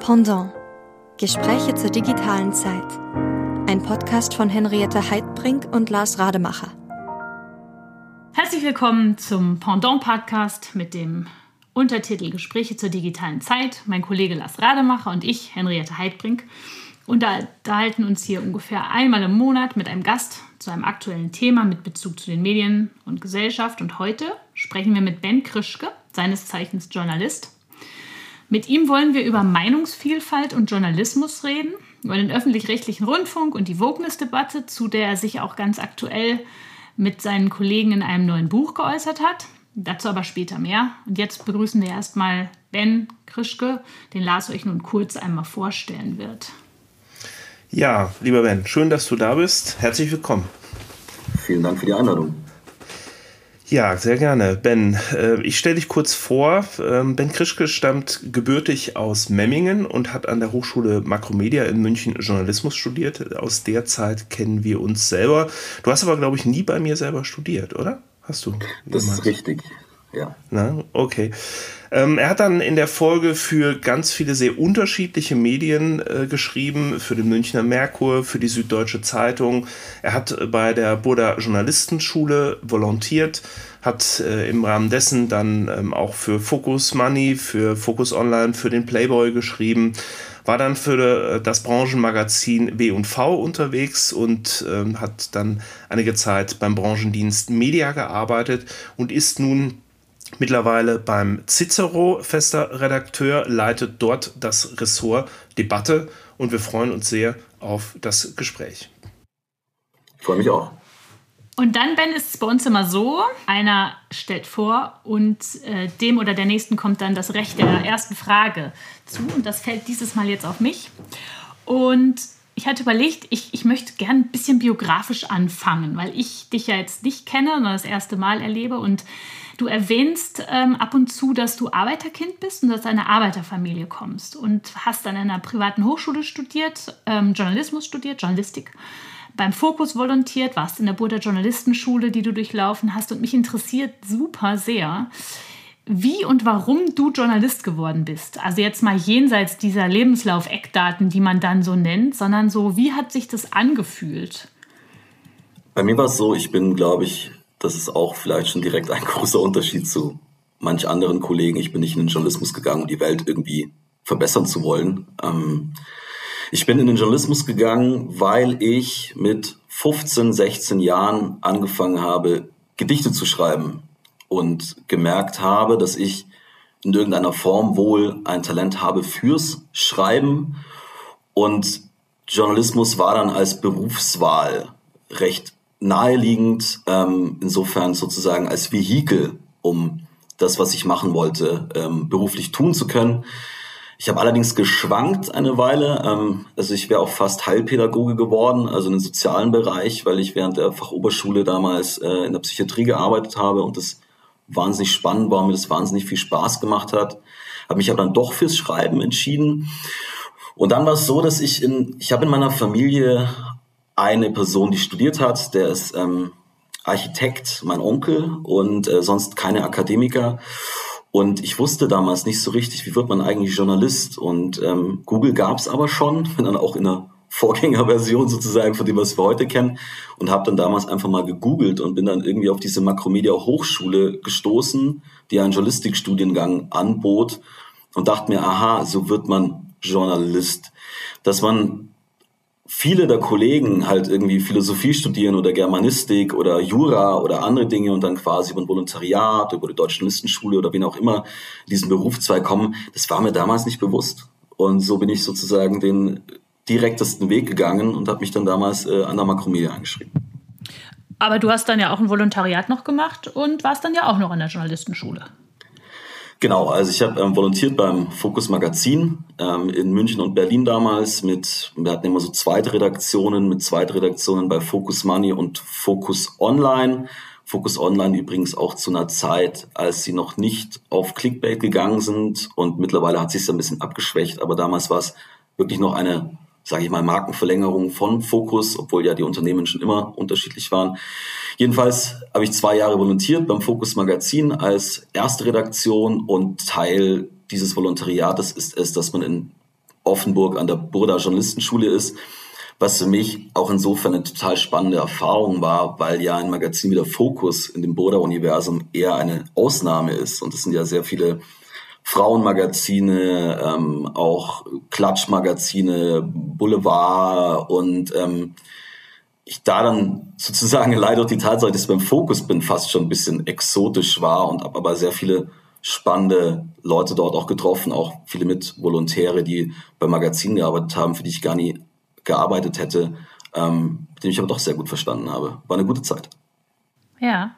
Pendant. Gespräche zur digitalen Zeit. Ein Podcast von Henriette Heidbrink und Lars Rademacher. Herzlich willkommen zum Pendant Podcast mit dem Untertitel Gespräche zur digitalen Zeit. Mein Kollege Lars Rademacher und ich, Henriette Heidbrink, unterhalten uns hier ungefähr einmal im Monat mit einem Gast zu einem aktuellen Thema mit Bezug zu den Medien und Gesellschaft. Und heute sprechen wir mit Ben Krischke, seines Zeichens Journalist mit ihm wollen wir über Meinungsvielfalt und Journalismus reden, über den öffentlich-rechtlichen Rundfunk und die Wognis-Debatte, zu der er sich auch ganz aktuell mit seinen Kollegen in einem neuen Buch geäußert hat. Dazu aber später mehr. Und jetzt begrüßen wir erstmal Ben Krischke, den Lars euch nun kurz einmal vorstellen wird. Ja, lieber Ben, schön, dass du da bist. Herzlich willkommen. Vielen Dank für die Einladung. Ja, sehr gerne. Ben, äh, ich stelle dich kurz vor. Ähm, ben Krischke stammt gebürtig aus Memmingen und hat an der Hochschule Makromedia in München Journalismus studiert. Aus der Zeit kennen wir uns selber. Du hast aber, glaube ich, nie bei mir selber studiert, oder? Hast du? Das ist richtig, ja. Na, okay. Ähm, er hat dann in der Folge für ganz viele sehr unterschiedliche Medien äh, geschrieben, für den Münchner Merkur, für die Süddeutsche Zeitung. Er hat bei der Burda Journalistenschule volontiert, hat äh, im Rahmen dessen dann ähm, auch für Focus Money, für Focus Online, für den Playboy geschrieben war dann für äh, das Branchenmagazin B&V unterwegs und ähm, hat dann einige Zeit beim Branchendienst Media gearbeitet und ist nun mittlerweile beim Cicero fester Redakteur, leitet dort das Ressort Debatte und wir freuen uns sehr auf das Gespräch. Ich freue mich auch. Und dann, Ben, ist es bei uns immer so, einer stellt vor und äh, dem oder der nächsten kommt dann das Recht der ersten Frage zu. Und das fällt dieses Mal jetzt auf mich. Und ich hatte überlegt, ich, ich möchte gerne ein bisschen biografisch anfangen, weil ich dich ja jetzt nicht kenne, sondern das erste Mal erlebe. Und Du erwähnst ähm, ab und zu, dass du Arbeiterkind bist und aus einer Arbeiterfamilie kommst und hast an einer privaten Hochschule studiert, ähm, Journalismus studiert, Journalistik, beim Fokus volontiert, warst in der Burda Journalistenschule, die du durchlaufen hast und mich interessiert super sehr, wie und warum du Journalist geworden bist. Also jetzt mal jenseits dieser Lebenslauf-Eckdaten, die man dann so nennt, sondern so, wie hat sich das angefühlt? Bei mir war es so, ich bin, glaube ich, das ist auch vielleicht schon direkt ein großer Unterschied zu manch anderen Kollegen. Ich bin nicht in den Journalismus gegangen, um die Welt irgendwie verbessern zu wollen. Ähm, ich bin in den Journalismus gegangen, weil ich mit 15, 16 Jahren angefangen habe, Gedichte zu schreiben und gemerkt habe, dass ich in irgendeiner Form wohl ein Talent habe fürs Schreiben und Journalismus war dann als Berufswahl recht naheliegend, ähm, insofern sozusagen als Vehikel, um das, was ich machen wollte, ähm, beruflich tun zu können. Ich habe allerdings geschwankt eine Weile. Ähm, also ich wäre auch fast Heilpädagoge geworden, also in den sozialen Bereich, weil ich während der Fachoberschule damals äh, in der Psychiatrie gearbeitet habe und das wahnsinnig spannend war, mir das wahnsinnig viel Spaß gemacht hat. Habe mich aber dann doch fürs Schreiben entschieden. Und dann war es so, dass ich in, ich habe in meiner Familie eine Person, die studiert hat, der ist ähm, Architekt, mein Onkel und äh, sonst keine Akademiker. Und ich wusste damals nicht so richtig, wie wird man eigentlich Journalist. Und ähm, Google gab es aber schon, bin dann auch in der Vorgängerversion sozusagen von dem, was wir heute kennen. Und habe dann damals einfach mal gegoogelt und bin dann irgendwie auf diese Makromedia Hochschule gestoßen, die einen Journalistikstudiengang anbot und dachte mir, aha, so wird man Journalist. Dass man viele der Kollegen halt irgendwie Philosophie studieren oder Germanistik oder Jura oder andere Dinge und dann quasi über ein Volontariat, über die Deutsche Journalistenschule oder wen auch immer in diesen Berufszweig kommen, das war mir damals nicht bewusst. Und so bin ich sozusagen den direktesten Weg gegangen und habe mich dann damals äh, an der Makromedia angeschrieben. Aber du hast dann ja auch ein Volontariat noch gemacht und warst dann ja auch noch an der Journalistenschule. Genau, also ich habe ähm, volontiert beim Focus Magazin ähm, in München und Berlin damals mit, wir hatten immer so Zweitredaktionen, mit Zweitredaktionen bei Focus Money und Focus Online. Focus Online übrigens auch zu einer Zeit, als sie noch nicht auf Clickbait gegangen sind und mittlerweile hat sich ein bisschen abgeschwächt, aber damals war es wirklich noch eine sage ich mal, Markenverlängerung von Focus, obwohl ja die Unternehmen schon immer unterschiedlich waren. Jedenfalls habe ich zwei Jahre volontiert beim Focus Magazin als erste Redaktion und Teil dieses Volontariates ist es, dass man in Offenburg an der Burda Journalistenschule ist, was für mich auch insofern eine total spannende Erfahrung war, weil ja ein Magazin wie der Fokus in dem Burda-Universum eher eine Ausnahme ist. Und es sind ja sehr viele Frauenmagazine, ähm, auch Klatschmagazine, Boulevard und ähm, ich da dann sozusagen leider die Tatsache, dass ich beim Fokus bin, fast schon ein bisschen exotisch war und habe aber sehr viele spannende Leute dort auch getroffen, auch viele mit Volontäre, die beim Magazin gearbeitet haben, für die ich gar nie gearbeitet hätte, ähm, mit denen ich aber doch sehr gut verstanden habe. War eine gute Zeit. Ja,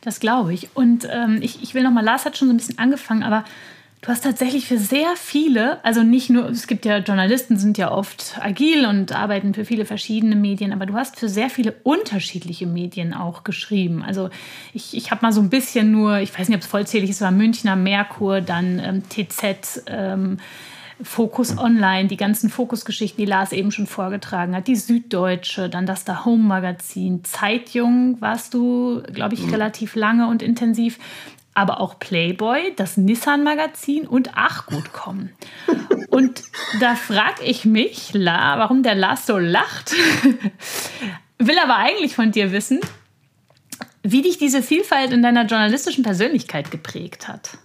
das glaube ich. Und ähm, ich, ich will nochmal, Lars hat schon so ein bisschen angefangen, aber Du hast tatsächlich für sehr viele, also nicht nur, es gibt ja Journalisten, sind ja oft agil und arbeiten für viele verschiedene Medien, aber du hast für sehr viele unterschiedliche Medien auch geschrieben. Also ich, ich habe mal so ein bisschen nur, ich weiß nicht, ob es vollzählig ist, war Münchner Merkur, dann ähm, TZ, ähm, Fokus Online, die ganzen Fokusgeschichten, die Lars eben schon vorgetragen hat, die Süddeutsche, dann das Da Home Magazin, Zeitjung warst du, glaube ich, mhm. relativ lange und intensiv aber auch Playboy, das Nissan-Magazin und Ach gut kommen. Und da frage ich mich, La, warum der Lars so lacht, will aber eigentlich von dir wissen, wie dich diese Vielfalt in deiner journalistischen Persönlichkeit geprägt hat.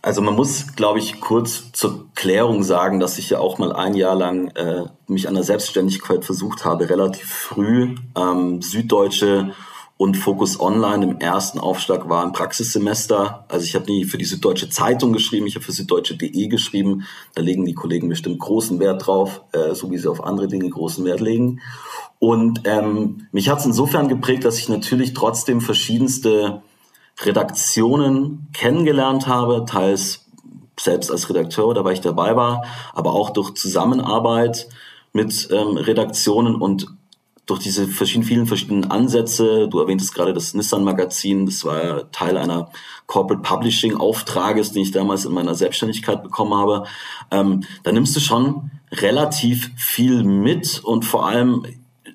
Also man muss, glaube ich, kurz zur Klärung sagen, dass ich ja auch mal ein Jahr lang äh, mich an der Selbstständigkeit versucht habe, relativ früh. Ähm, Süddeutsche und Focus Online im ersten Aufschlag war ein Praxissemester. Also ich habe nie für die Süddeutsche Zeitung geschrieben, ich habe für süddeutsche.de geschrieben. Da legen die Kollegen bestimmt großen Wert drauf, äh, so wie sie auf andere Dinge großen Wert legen. Und ähm, mich hat es insofern geprägt, dass ich natürlich trotzdem verschiedenste Redaktionen kennengelernt habe, teils selbst als Redakteur, da war ich dabei war, aber auch durch Zusammenarbeit mit ähm, Redaktionen und durch diese verschiedenen, vielen verschiedenen Ansätze, du erwähntest gerade das Nissan-Magazin, das war Teil einer Corporate Publishing-Auftrages, den ich damals in meiner Selbstständigkeit bekommen habe, ähm, da nimmst du schon relativ viel mit und vor allem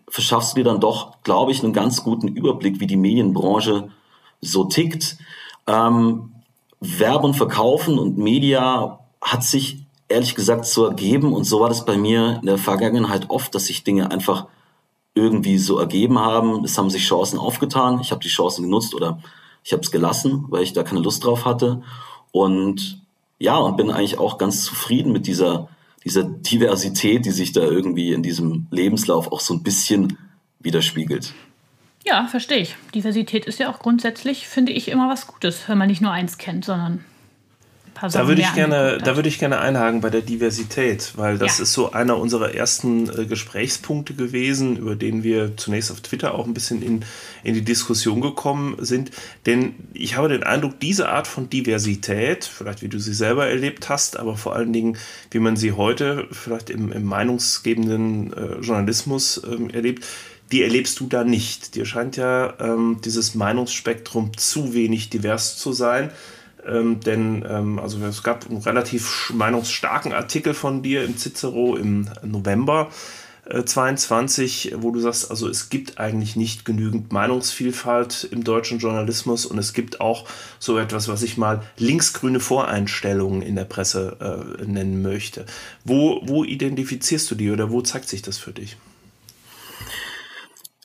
verschaffst du dir dann doch, glaube ich, einen ganz guten Überblick, wie die Medienbranche so tickt. Ähm, Werben, Verkaufen und Media hat sich ehrlich gesagt so ergeben und so war das bei mir in der Vergangenheit oft, dass sich Dinge einfach irgendwie so ergeben haben. Es haben sich Chancen aufgetan. Ich habe die Chancen genutzt oder ich habe es gelassen, weil ich da keine Lust drauf hatte. Und ja, und bin eigentlich auch ganz zufrieden mit dieser, dieser Diversität, die sich da irgendwie in diesem Lebenslauf auch so ein bisschen widerspiegelt. Ja, verstehe ich. Diversität ist ja auch grundsätzlich, finde ich, immer was Gutes, wenn man nicht nur eins kennt, sondern paar Sachen da würde ich gerne, Da würde ich gerne einhaken bei der Diversität, weil das ja. ist so einer unserer ersten äh, Gesprächspunkte gewesen, über den wir zunächst auf Twitter auch ein bisschen in, in die Diskussion gekommen sind. Denn ich habe den Eindruck, diese Art von Diversität, vielleicht wie du sie selber erlebt hast, aber vor allen Dingen, wie man sie heute vielleicht im, im meinungsgebenden äh, Journalismus ähm, erlebt, die erlebst du da nicht. Dir scheint ja ähm, dieses Meinungsspektrum zu wenig divers zu sein. Ähm, denn ähm, also es gab einen relativ meinungsstarken Artikel von dir im Cicero im November äh, 22, wo du sagst, also es gibt eigentlich nicht genügend Meinungsvielfalt im deutschen Journalismus und es gibt auch so etwas, was ich mal linksgrüne Voreinstellungen in der Presse äh, nennen möchte. Wo, wo identifizierst du die oder wo zeigt sich das für dich?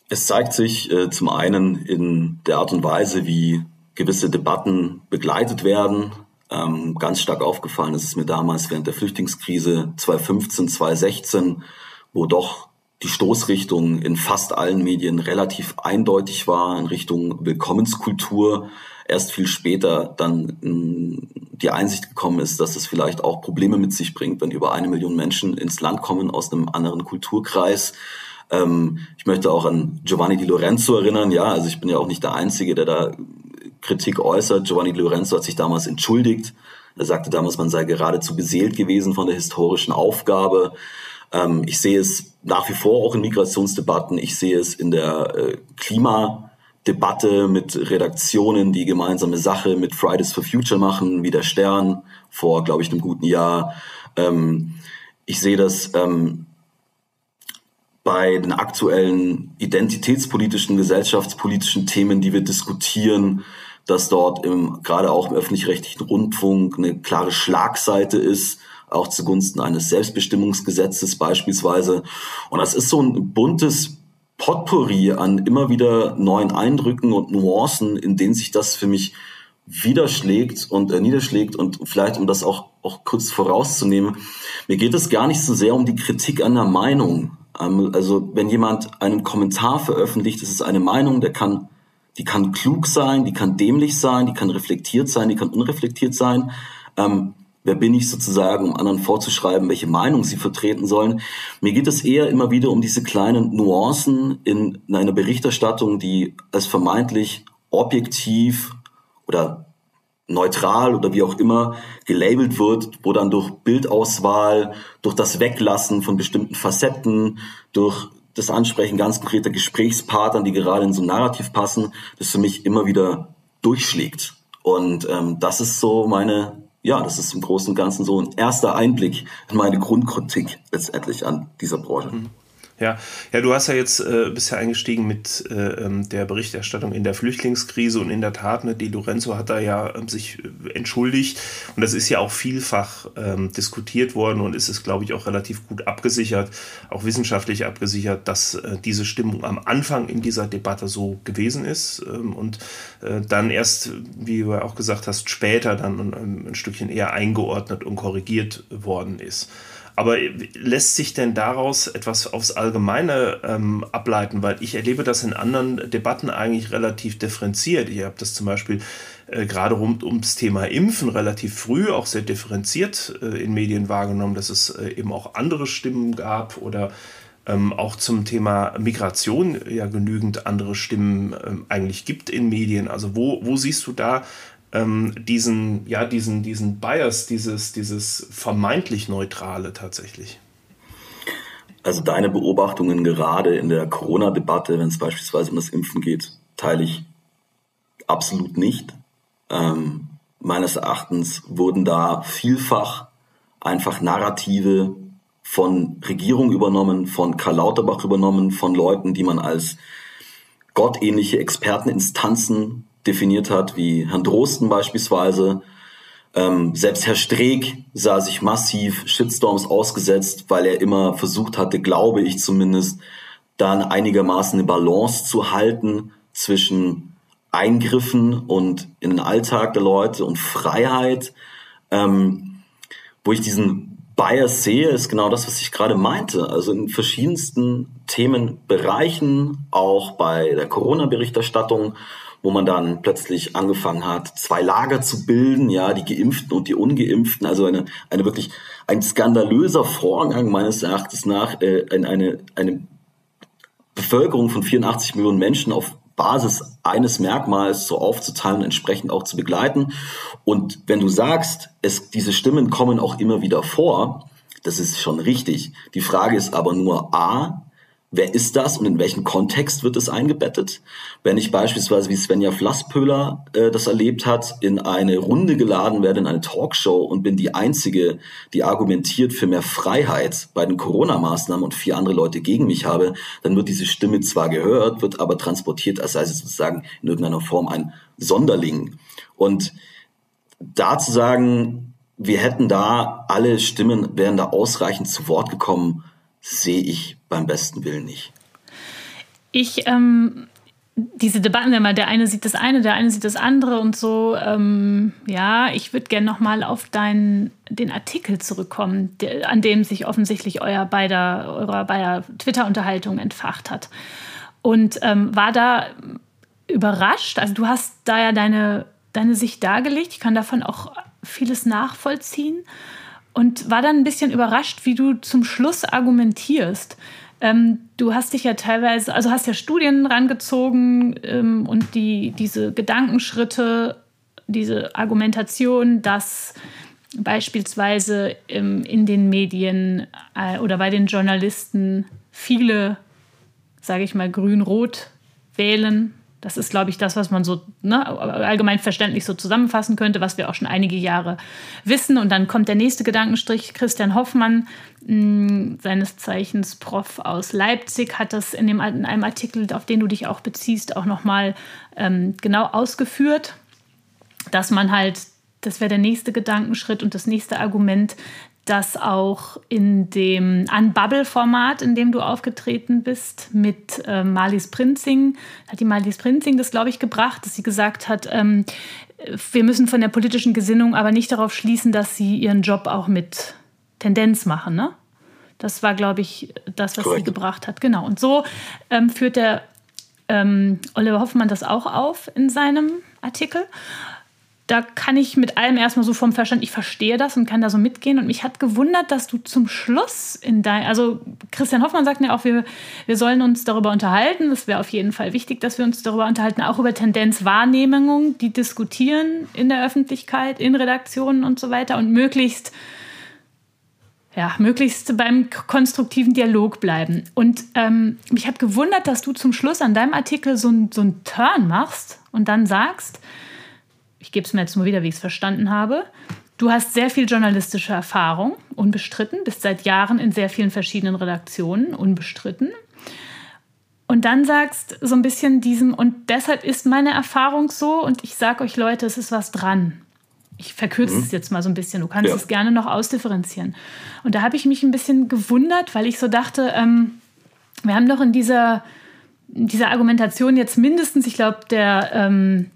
Es zeigt sich äh, zum einen in der Art und Weise, wie gewisse Debatten begleitet werden. Ähm, ganz stark aufgefallen ist es mir damals während der Flüchtlingskrise 2015, 2016, wo doch die Stoßrichtung in fast allen Medien relativ eindeutig war in Richtung Willkommenskultur. Erst viel später dann die Einsicht gekommen ist, dass es vielleicht auch Probleme mit sich bringt, wenn über eine Million Menschen ins Land kommen aus einem anderen Kulturkreis. Ähm, ich möchte auch an Giovanni Di Lorenzo erinnern. Ja, also ich bin ja auch nicht der Einzige, der da Kritik äußert. Giovanni Lorenzo hat sich damals entschuldigt. Er sagte damals, man sei geradezu beseelt gewesen von der historischen Aufgabe. Ähm, ich sehe es nach wie vor auch in Migrationsdebatten. Ich sehe es in der äh, Klimadebatte mit Redaktionen, die gemeinsame Sache mit Fridays for Future machen, wie der Stern vor, glaube ich, einem guten Jahr. Ähm, ich sehe das ähm, bei den aktuellen identitätspolitischen, gesellschaftspolitischen Themen, die wir diskutieren, dass dort im, gerade auch im öffentlich-rechtlichen Rundfunk eine klare Schlagseite ist, auch zugunsten eines Selbstbestimmungsgesetzes beispielsweise. Und das ist so ein buntes Potpourri an immer wieder neuen Eindrücken und Nuancen, in denen sich das für mich widerschlägt und äh, niederschlägt und vielleicht um das auch, auch kurz vorauszunehmen, mir geht es gar nicht so sehr um die Kritik an der Meinung. Ähm, also wenn jemand einen Kommentar veröffentlicht, ist eine Meinung, der kann, die kann klug sein, die kann dämlich sein, die kann reflektiert sein, die kann unreflektiert sein. Ähm, wer bin ich sozusagen, um anderen vorzuschreiben, welche Meinung sie vertreten sollen. Mir geht es eher immer wieder um diese kleinen Nuancen in einer Berichterstattung, die als vermeintlich objektiv oder neutral oder wie auch immer gelabelt wird, wo dann durch Bildauswahl, durch das Weglassen von bestimmten Facetten, durch das Ansprechen ganz konkreter Gesprächspartnern, die gerade in so ein Narrativ passen, das für mich immer wieder durchschlägt. Und ähm, das ist so meine, ja, das ist im Großen und Ganzen so ein erster Einblick in meine Grundkritik letztendlich an dieser Branche. Mhm. Ja, ja, du hast ja jetzt äh, bisher eingestiegen mit äh, ähm, der Berichterstattung in der Flüchtlingskrise und in der Tat, ne, Di Lorenzo hat da ja äh, sich entschuldigt und das ist ja auch vielfach ähm, diskutiert worden und ist es, glaube ich, auch relativ gut abgesichert, auch wissenschaftlich abgesichert, dass äh, diese Stimmung am Anfang in dieser Debatte so gewesen ist ähm, und äh, dann erst, wie du ja auch gesagt hast, später dann ein, ein Stückchen eher eingeordnet und korrigiert worden ist. Aber lässt sich denn daraus etwas aufs Allgemeine ähm, ableiten? Weil ich erlebe das in anderen Debatten eigentlich relativ differenziert. Ich habe das zum Beispiel äh, gerade rund ums Thema Impfen relativ früh auch sehr differenziert äh, in Medien wahrgenommen, dass es äh, eben auch andere Stimmen gab oder ähm, auch zum Thema Migration ja genügend andere Stimmen ähm, eigentlich gibt in Medien. Also wo, wo siehst du da ähm, diesen, ja, diesen, diesen Bias, dieses, dieses vermeintlich Neutrale tatsächlich? Also deine Beobachtungen gerade in der Corona-Debatte, wenn es beispielsweise um das Impfen geht, teile ich absolut nicht. Ähm, meines Erachtens wurden da vielfach einfach Narrative von Regierung übernommen, von Karl Lauterbach übernommen, von Leuten, die man als gottähnliche Experteninstanzen definiert hat, wie Herrn Drosten beispielsweise. Ähm, selbst Herr Streeck sah sich massiv Shitstorms ausgesetzt, weil er immer versucht hatte, glaube ich zumindest, dann einigermaßen eine Balance zu halten zwischen Eingriffen und in den Alltag der Leute und Freiheit. Ähm, wo ich diesen Bias sehe, ist genau das, was ich gerade meinte. Also in verschiedensten Themenbereichen, auch bei der Corona-Berichterstattung wo man dann plötzlich angefangen hat, zwei Lager zu bilden, ja, die Geimpften und die Ungeimpften, also eine, eine wirklich ein skandalöser Vorgang meines Erachtens nach, äh, eine, eine Bevölkerung von 84 Millionen Menschen auf Basis eines Merkmals so aufzuteilen und entsprechend auch zu begleiten. Und wenn du sagst, es, diese Stimmen kommen auch immer wieder vor, das ist schon richtig. Die Frage ist aber nur A, Wer ist das und in welchem Kontext wird es eingebettet? Wenn ich beispielsweise wie Svenja Flasspöhler äh, das erlebt hat, in eine Runde geladen werde, in eine Talkshow und bin die Einzige, die argumentiert für mehr Freiheit bei den Corona-Maßnahmen und vier andere Leute gegen mich habe, dann wird diese Stimme zwar gehört, wird aber transportiert, als sei sie sozusagen in irgendeiner Form ein Sonderling. Und da zu sagen, wir hätten da alle Stimmen, wären da ausreichend zu Wort gekommen, sehe ich beim besten Willen nicht. Ich, ähm, diese Debatten, immer der eine sieht das eine, der eine sieht das andere und so. Ähm, ja, ich würde gerne nochmal auf deinen, den Artikel zurückkommen, der, an dem sich offensichtlich euer beider, eurer beider Twitter-Unterhaltung entfacht hat. Und ähm, war da überrascht, also du hast da ja deine, deine Sicht dargelegt, ich kann davon auch vieles nachvollziehen und war dann ein bisschen überrascht, wie du zum Schluss argumentierst. Ähm, du hast dich ja teilweise, also hast ja Studien rangezogen ähm, und die, diese Gedankenschritte, diese Argumentation, dass beispielsweise ähm, in den Medien äh, oder bei den Journalisten viele, sage ich mal, grün-rot wählen, das ist, glaube ich, das, was man so ne, allgemein verständlich so zusammenfassen könnte, was wir auch schon einige Jahre wissen. Und dann kommt der nächste Gedankenstrich. Christian Hoffmann, mh, hm, seines Zeichens Prof aus Leipzig, hat das in, dem, in einem Artikel, auf den du dich auch beziehst, auch nochmal ähm, genau ausgeführt. dass man halt, das wäre der nächste Gedankenschritt und das nächste Argument, dass auch in dem Unbubble-Format, in dem du aufgetreten bist, mit äh, Marlies Prinzing, hat die Marlies Prinzing das, glaube ich, gebracht, dass sie gesagt hat, ähm, wir müssen von der politischen Gesinnung aber nicht darauf schließen, dass sie ihren Job auch mit Tendenz machen. Ne? Das war, glaube ich, das, was Correct. sie gebracht hat. Genau. Und so ähm, führt der ähm, Oliver Hoffmann das auch auf in seinem Artikel da kann ich mit allem erstmal so vom Verstand, ich verstehe das und kann da so mitgehen. Und mich hat gewundert, dass du zum Schluss in dein, also Christian Hoffmann sagt mir auch, wir, wir sollen uns darüber unterhalten. Es wäre auf jeden Fall wichtig, dass wir uns darüber unterhalten, auch über Tendenzwahrnehmungen, die diskutieren in der Öffentlichkeit, in Redaktionen und so weiter und möglichst ja, möglichst beim konstruktiven Dialog bleiben. Und ähm, mich hat gewundert, dass du zum Schluss an deinem Artikel so, so einen Turn machst und dann sagst, ich gebe es mir jetzt nur wieder, wie ich es verstanden habe. Du hast sehr viel journalistische Erfahrung, unbestritten, bist seit Jahren in sehr vielen verschiedenen Redaktionen, unbestritten. Und dann sagst so ein bisschen diesem, und deshalb ist meine Erfahrung so, und ich sage euch Leute, es ist was dran. Ich verkürze mhm. es jetzt mal so ein bisschen, du kannst ja. es gerne noch ausdifferenzieren. Und da habe ich mich ein bisschen gewundert, weil ich so dachte, ähm, wir haben doch in dieser, in dieser Argumentation jetzt mindestens, ich glaube, der, ähm,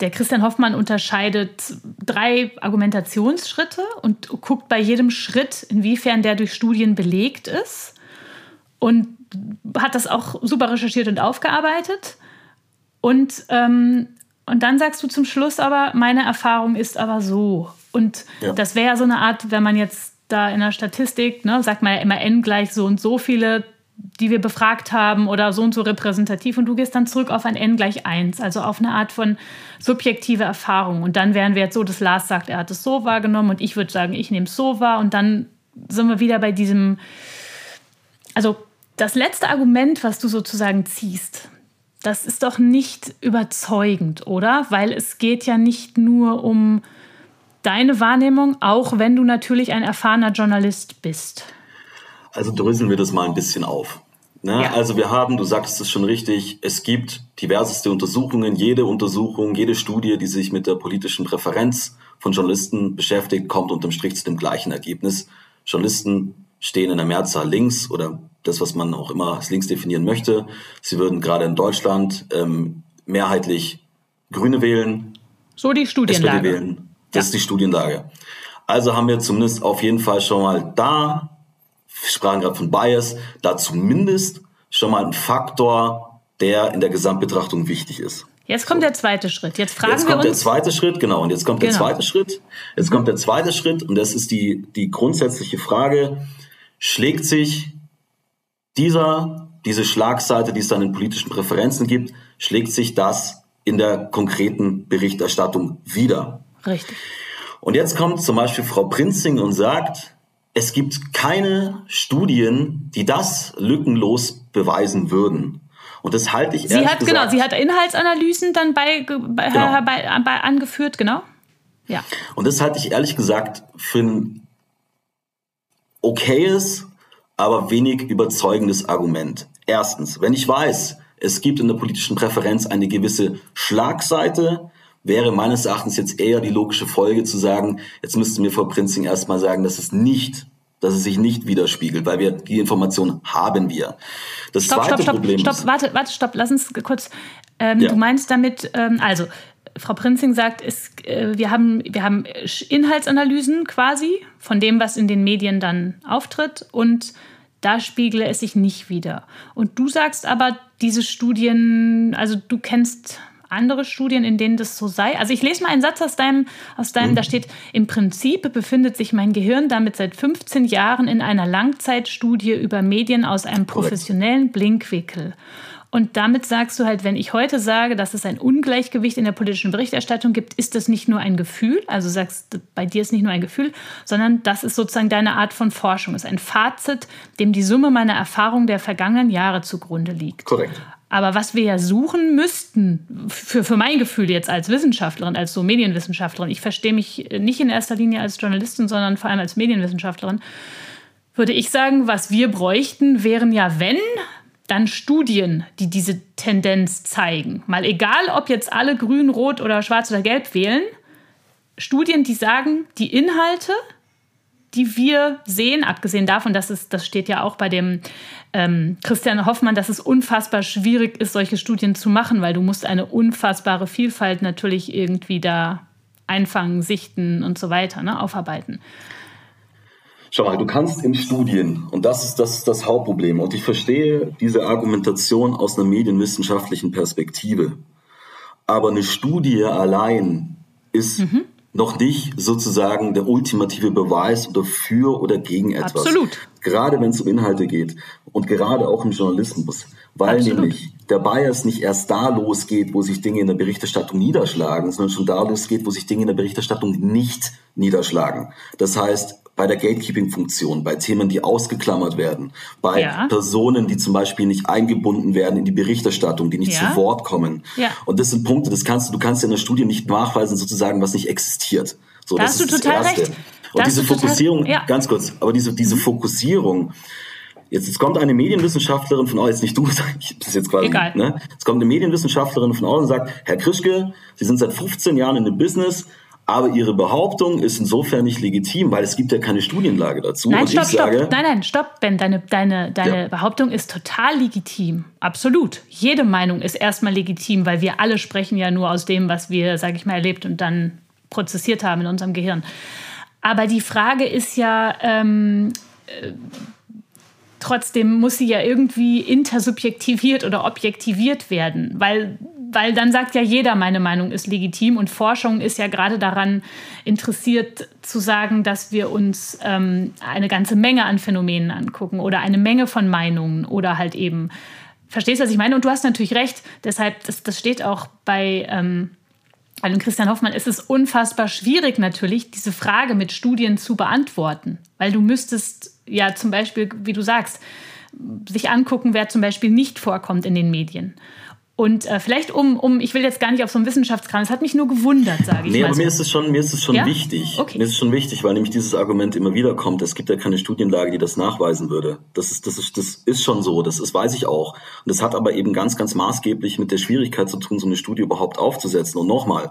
der Christian Hoffmann unterscheidet drei Argumentationsschritte und guckt bei jedem Schritt, inwiefern der durch Studien belegt ist. Und hat das auch super recherchiert und aufgearbeitet. Und, ähm, und dann sagst du zum Schluss aber, meine Erfahrung ist aber so. Und ja. das wäre ja so eine Art, wenn man jetzt da in der Statistik, ne, sagt man ja immer n gleich so und so viele die wir befragt haben oder so und so repräsentativ und du gehst dann zurück auf ein n gleich 1, also auf eine Art von subjektive Erfahrung. Und dann wären wir jetzt so, dass Lars sagt, er hat es so wahrgenommen und ich würde sagen, ich nehme es so wahr und dann sind wir wieder bei diesem, also das letzte Argument, was du sozusagen ziehst, das ist doch nicht überzeugend, oder? Weil es geht ja nicht nur um deine Wahrnehmung, auch wenn du natürlich ein erfahrener Journalist bist. Also dröseln wir das mal ein bisschen auf. Ne? Ja. Also wir haben, du sagtest es schon richtig, es gibt diverseste Untersuchungen. Jede Untersuchung, jede Studie, die sich mit der politischen Präferenz von Journalisten beschäftigt, kommt unterm Strich zu dem gleichen Ergebnis. Journalisten stehen in der Mehrzahl links oder das, was man auch immer als links definieren möchte. Sie würden gerade in Deutschland ähm, mehrheitlich Grüne wählen. So die Studienlage. SPD wählen. Das ja. ist die Studienlage. Also haben wir zumindest auf jeden Fall schon mal da sprachen gerade von Bias, da zumindest schon mal ein Faktor, der in der Gesamtbetrachtung wichtig ist. Jetzt kommt der zweite Schritt. Jetzt fragen jetzt wir kommt uns. der zweite Schritt, genau. Und jetzt kommt genau. der zweite Schritt. Jetzt kommt der zweite Schritt und das ist die, die grundsätzliche Frage. Schlägt sich dieser, diese Schlagseite, die es dann in politischen Präferenzen gibt, schlägt sich das in der konkreten Berichterstattung wieder? Richtig. Und jetzt kommt zum Beispiel Frau Prinzing und sagt, es gibt keine Studien, die das lückenlos beweisen würden. Und das halte ich Sie hat genau, gesagt, genau, sie hat Inhaltsanalysen dann bei, bei, genau. bei, bei angeführt, genau. Ja. Und das halte ich ehrlich gesagt für ein okayes, aber wenig überzeugendes Argument. Erstens, wenn ich weiß, es gibt in der politischen Präferenz eine gewisse Schlagseite, wäre meines Erachtens jetzt eher die logische Folge zu sagen, jetzt müsste mir Frau Prinzing erstmal sagen, dass es nicht dass es sich nicht widerspiegelt, weil wir die Information haben wir. Das stopp, zweite stopp, stopp, Problem stopp, warte, warte, stopp, lass uns kurz. Ähm, ja. Du meinst damit, ähm, also Frau Prinzing sagt, es, äh, wir, haben, wir haben Inhaltsanalysen quasi von dem, was in den Medien dann auftritt und da spiegle es sich nicht wieder. Und du sagst aber, diese Studien, also du kennst andere Studien, in denen das so sei? Also ich lese mal einen Satz aus deinem, aus deinem, mhm. da steht, im Prinzip befindet sich mein Gehirn damit seit 15 Jahren in einer Langzeitstudie über Medien aus einem professionellen Blinkwinkel. Und damit sagst du halt, wenn ich heute sage, dass es ein Ungleichgewicht in der politischen Berichterstattung gibt, ist das nicht nur ein Gefühl, also sagst bei dir ist nicht nur ein Gefühl, sondern das ist sozusagen deine Art von Forschung, ist ein Fazit, dem die Summe meiner Erfahrungen der vergangenen Jahre zugrunde liegt. Korrekt. Aber was wir ja suchen müssten, für, für mein Gefühl jetzt als Wissenschaftlerin, als so Medienwissenschaftlerin, ich verstehe mich nicht in erster Linie als Journalistin, sondern vor allem als Medienwissenschaftlerin, würde ich sagen, was wir bräuchten, wären ja, wenn dann Studien, die diese Tendenz zeigen. Mal egal, ob jetzt alle grün, rot oder schwarz oder gelb wählen. Studien, die sagen, die Inhalte, die wir sehen, abgesehen davon, dass es, das steht ja auch bei dem ähm, Christian Hoffmann, dass es unfassbar schwierig ist, solche Studien zu machen, weil du musst eine unfassbare Vielfalt natürlich irgendwie da einfangen, sichten und so weiter, ne, aufarbeiten. Schau mal, du kannst in Studien, und das ist, das ist das Hauptproblem, und ich verstehe diese Argumentation aus einer medienwissenschaftlichen Perspektive. Aber eine Studie allein ist mhm. Noch nicht sozusagen der ultimative Beweis oder für oder gegen etwas. Absolut. Gerade wenn es um Inhalte geht und gerade auch im Journalismus. Weil Absolut. nämlich der Bias nicht erst da losgeht, wo sich Dinge in der Berichterstattung niederschlagen, sondern schon da losgeht, wo sich Dinge in der Berichterstattung nicht niederschlagen. Das heißt, bei der Gatekeeping-Funktion, bei Themen, die ausgeklammert werden, bei ja. Personen, die zum Beispiel nicht eingebunden werden in die Berichterstattung, die nicht ja. zu Wort kommen. Ja. Und das sind Punkte, das kannst du, du kannst in der Studie nicht nachweisen, sozusagen, was nicht existiert. So, da das hast ist du total das Erste. recht. Und diese Fokussierung, total, ganz kurz, aber diese, diese mhm. Fokussierung, Jetzt, jetzt kommt eine Medienwissenschaftlerin von euch, jetzt nicht du, ich das ist jetzt quasi, Egal. ne? Jetzt kommt eine Medienwissenschaftlerin von euch und sagt, Herr Krischke, Sie sind seit 15 Jahren in dem Business, aber ihre Behauptung ist insofern nicht legitim, weil es gibt ja keine Studienlage dazu. Nein, stopp, stopp. Sage, nein, nein, stopp, Ben. Deine, deine, deine ja. Behauptung ist total legitim. Absolut. Jede Meinung ist erstmal legitim, weil wir alle sprechen ja nur aus dem, was wir, sage ich mal, erlebt und dann prozessiert haben in unserem Gehirn. Aber die Frage ist ja, ähm, äh, trotzdem muss sie ja irgendwie intersubjektiviert oder objektiviert werden, weil weil dann sagt ja jeder, meine Meinung ist legitim und Forschung ist ja gerade daran interessiert zu sagen, dass wir uns ähm, eine ganze Menge an Phänomenen angucken oder eine Menge von Meinungen oder halt eben, verstehst du, was ich meine? Und du hast natürlich recht, deshalb, das, das steht auch bei... Ähm, also Christian Hoffmann, ist es unfassbar schwierig natürlich, diese Frage mit Studien zu beantworten, weil du müsstest ja zum Beispiel, wie du sagst, sich angucken, wer zum Beispiel nicht vorkommt in den Medien. Und äh, vielleicht um, um, ich will jetzt gar nicht auf so einen Wissenschaftskram, es hat mich nur gewundert, sage ich nee, mal. Nee, aber so. mir ist es schon, mir ist es schon ja? wichtig. Okay. Mir ist es schon wichtig, weil nämlich dieses Argument immer wieder kommt, es gibt ja keine Studienlage, die das nachweisen würde. Das ist, das ist, das ist schon so, das ist, weiß ich auch. Und das hat aber eben ganz, ganz maßgeblich mit der Schwierigkeit zu tun, so eine Studie überhaupt aufzusetzen. Und nochmal,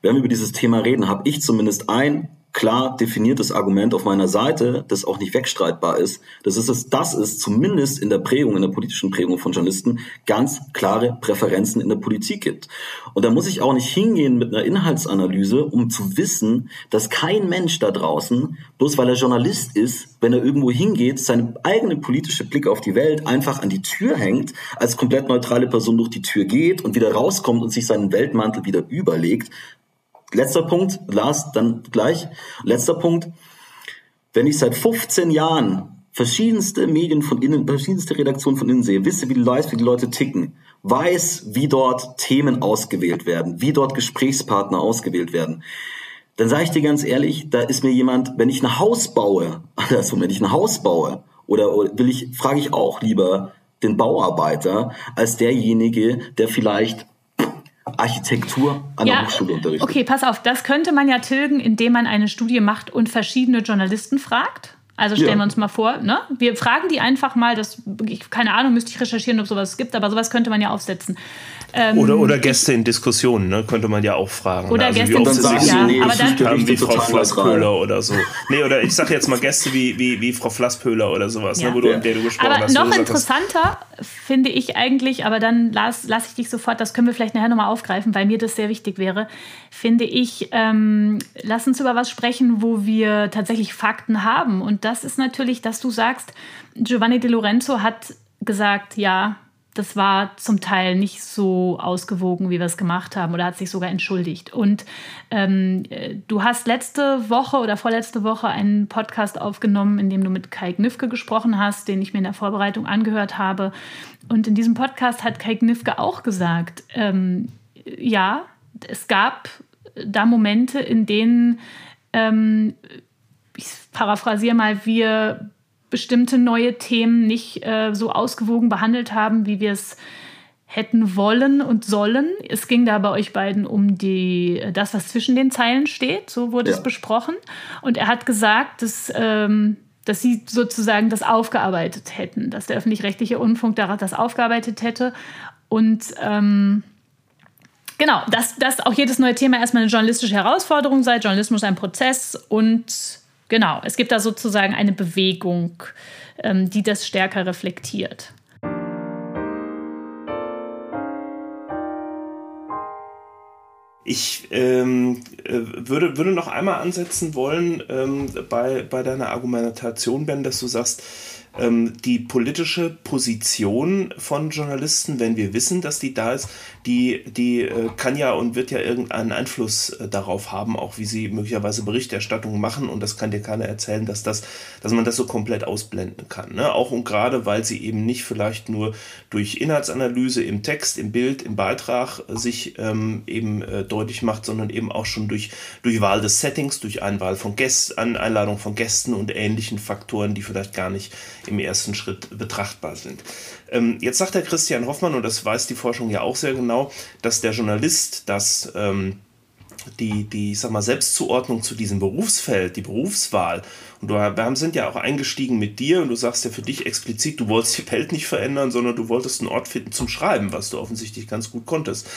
wenn wir über dieses Thema reden, habe ich zumindest ein klar definiertes Argument auf meiner Seite, das auch nicht wegstreitbar ist. Das ist es, dass es zumindest in der Prägung, in der politischen Prägung von Journalisten ganz klare Präferenzen in der Politik gibt. Und da muss ich auch nicht hingehen mit einer Inhaltsanalyse, um zu wissen, dass kein Mensch da draußen, bloß weil er Journalist ist, wenn er irgendwo hingeht, seine eigene politische Blick auf die Welt einfach an die Tür hängt, als komplett neutrale Person durch die Tür geht und wieder rauskommt und sich seinen Weltmantel wieder überlegt, letzter Punkt, Lars, dann gleich. Letzter Punkt. Wenn ich seit 15 Jahren verschiedenste Medien von innen, verschiedenste Redaktionen von innen sehe, wisse, wie die Leute, wie die Leute ticken, weiß, wie dort Themen ausgewählt werden, wie dort Gesprächspartner ausgewählt werden, dann sage ich dir ganz ehrlich, da ist mir jemand, wenn ich ein Haus baue, also wenn ich ein Haus baue, oder, oder will ich, frage ich auch lieber den Bauarbeiter als derjenige, der vielleicht Architektur an ja, der Hochschule unterrichtet. Okay, pass auf, das könnte man ja tilgen, indem man eine Studie macht und verschiedene Journalisten fragt. Also stellen ja. wir uns mal vor, ne? Wir fragen die einfach mal, das, ich, keine Ahnung, müsste ich recherchieren, ob sowas gibt, aber sowas könnte man ja aufsetzen. Ähm, oder, oder Gäste in Diskussionen, ne? könnte man ja auch fragen. Oder also, Gäste in Diskussionen, ja. Nee, aber dann haben wie Frau Flasspöhler oder so. Nee, oder ich sage jetzt mal Gäste wie, wie, wie Frau Flasspöhler oder sowas, ja. ne, wo du, ja. der du gesprochen aber hast. Noch interessanter finde ich eigentlich, aber dann lasse lass ich dich sofort, das können wir vielleicht nachher nochmal aufgreifen, weil mir das sehr wichtig wäre, finde ich, ähm, lass uns über was sprechen, wo wir tatsächlich Fakten haben. Und das ist natürlich, dass du sagst, Giovanni De Lorenzo hat gesagt, ja, das war zum Teil nicht so ausgewogen, wie wir es gemacht haben, oder hat sich sogar entschuldigt. Und ähm, du hast letzte Woche oder vorletzte Woche einen Podcast aufgenommen, in dem du mit Kai Gnifke gesprochen hast, den ich mir in der Vorbereitung angehört habe. Und in diesem Podcast hat Kai Gnifke auch gesagt, ähm, ja, es gab da Momente, in denen, ähm, ich paraphrasiere mal, wir bestimmte neue Themen nicht äh, so ausgewogen behandelt haben, wie wir es hätten wollen und sollen. Es ging da bei euch beiden um die, das, was zwischen den Zeilen steht. So wurde ja. es besprochen. Und er hat gesagt, dass, ähm, dass sie sozusagen das aufgearbeitet hätten, dass der öffentlich-rechtliche Rundfunk das aufgearbeitet hätte. Und ähm, genau, dass, dass auch jedes neue Thema erstmal eine journalistische Herausforderung sei, Journalismus ein Prozess und genau, es gibt da sozusagen eine Bewegung, ähm, die das stärker reflektiert. Ich ähm, äh, würde, würde noch einmal ansetzen wollen ähm, bei, bei deiner Argumentation, Ben, dass du sagst, die politische Position von Journalisten, wenn wir wissen, dass die da ist, die, die äh, kann ja und wird ja irgendeinen Einfluss äh, darauf haben, auch wie sie möglicherweise Berichterstattung machen. Und das kann dir keiner erzählen, dass, das, dass man das so komplett ausblenden kann. Ne? Auch und gerade, weil sie eben nicht vielleicht nur durch Inhaltsanalyse im Text, im Bild, im Beitrag sich ähm, eben äh, deutlich macht, sondern eben auch schon durch, durch Wahl des Settings, durch Einwahl von Gästen, Einladung von Gästen und ähnlichen Faktoren, die vielleicht gar nicht im ersten Schritt betrachtbar sind. Ähm, jetzt sagt der Christian Hoffmann, und das weiß die Forschung ja auch sehr genau, dass der Journalist das ähm, die, die ich sag mal, Selbstzuordnung zu diesem Berufsfeld, die Berufswahl. Und wir sind ja auch eingestiegen mit dir und du sagst ja für dich explizit, du wolltest die Welt nicht verändern, sondern du wolltest einen Ort finden zum Schreiben, was du offensichtlich ganz gut konntest.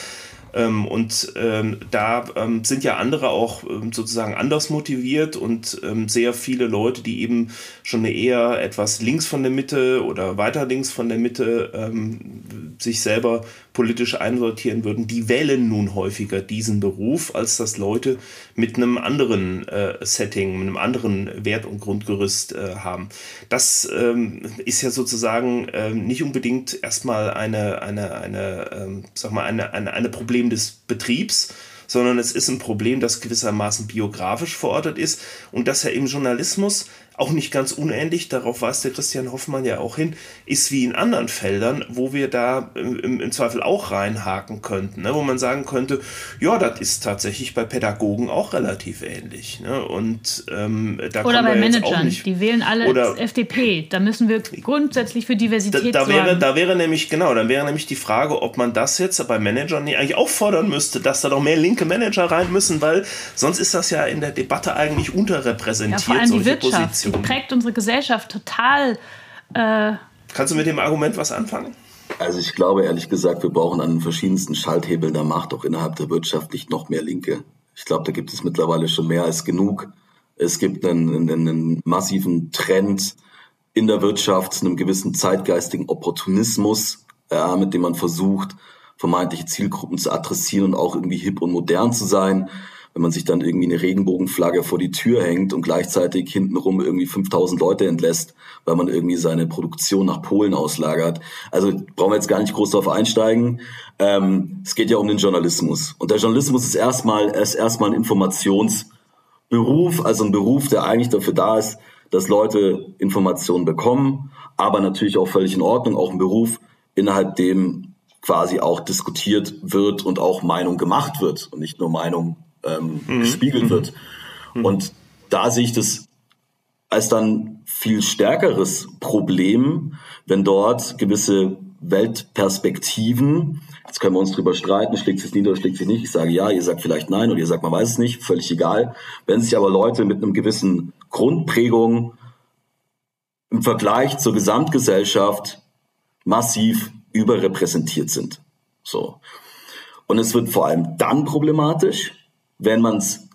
Ähm, und ähm, da ähm, sind ja andere auch ähm, sozusagen anders motiviert und ähm, sehr viele Leute, die eben schon eher etwas links von der Mitte oder weiter links von der Mitte ähm, sich selber politisch einsortieren würden, die wählen nun häufiger diesen Beruf, als das Leute mit einem anderen äh, Setting, mit einem anderen Wert- und Grundgerüst äh, haben. Das ist ja sozusagen ähm, nicht unbedingt erstmal eine, eine, eine, sag mal, eine, eine, eine Problem des Betriebs, sondern es ist ein Problem, das gewissermaßen biografisch verortet ist und dass ja im Journalismus auch nicht ganz unähnlich, darauf weist der Christian Hoffmann ja auch hin, ist wie in anderen Feldern, wo wir da im, im Zweifel auch reinhaken könnten, ne? wo man sagen könnte, ja, das ist tatsächlich bei Pädagogen auch relativ ähnlich. Ne? Und, ähm, da oder bei Managern, nicht, die wählen alle oder, FDP, da müssen wir grundsätzlich für Diversität da, da wäre, Da wäre nämlich, genau, dann wäre nämlich die Frage, ob man das jetzt bei Managern nicht eigentlich auch fordern müsste, dass da doch mehr linke Manager rein müssen, weil sonst ist das ja in der Debatte eigentlich unterrepräsentiert, ja, vor allem solche Wirtschaft. Positionen. Die prägt unsere Gesellschaft total. Äh Kannst du mit dem Argument was anfangen? Also ich glaube ehrlich gesagt, wir brauchen an den verschiedensten Schalthebeln der Macht auch innerhalb der Wirtschaft nicht noch mehr Linke. Ich glaube, da gibt es mittlerweile schon mehr als genug. Es gibt einen, einen, einen massiven Trend in der Wirtschaft zu einem gewissen zeitgeistigen Opportunismus, ja, mit dem man versucht, vermeintliche Zielgruppen zu adressieren und auch irgendwie hip und modern zu sein wenn man sich dann irgendwie eine Regenbogenflagge vor die Tür hängt und gleichzeitig hintenrum irgendwie 5000 Leute entlässt, weil man irgendwie seine Produktion nach Polen auslagert. Also brauchen wir jetzt gar nicht groß darauf einsteigen. Ähm, es geht ja um den Journalismus. Und der Journalismus ist erstmal, ist erstmal ein Informationsberuf, also ein Beruf, der eigentlich dafür da ist, dass Leute Informationen bekommen, aber natürlich auch völlig in Ordnung, auch ein Beruf, innerhalb dem quasi auch diskutiert wird und auch Meinung gemacht wird und nicht nur Meinung ähm, mhm. gespiegelt wird. Mhm. Und da sehe ich das als dann viel stärkeres Problem, wenn dort gewisse Weltperspektiven, jetzt können wir uns drüber streiten, schlägt sich nieder, schlägt sich nicht, ich sage ja, ihr sagt vielleicht nein und ihr sagt, man weiß es nicht, völlig egal. Wenn sich aber Leute mit einem gewissen Grundprägung im Vergleich zur Gesamtgesellschaft massiv überrepräsentiert sind. So. Und es wird vor allem dann problematisch, wenn man es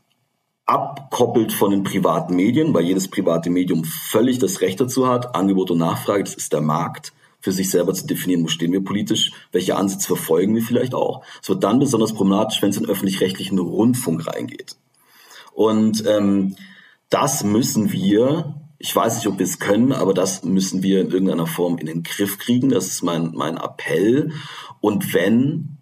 abkoppelt von den privaten Medien, weil jedes private Medium völlig das Recht dazu hat, Angebot und Nachfrage, das ist der Markt, für sich selber zu definieren, wo stehen wir politisch, welche Ansätze verfolgen wir vielleicht auch. Es wird dann besonders problematisch, wenn es in öffentlich-rechtlichen Rundfunk reingeht. Und ähm, das müssen wir, ich weiß nicht, ob wir es können, aber das müssen wir in irgendeiner Form in den Griff kriegen. Das ist mein, mein Appell. Und wenn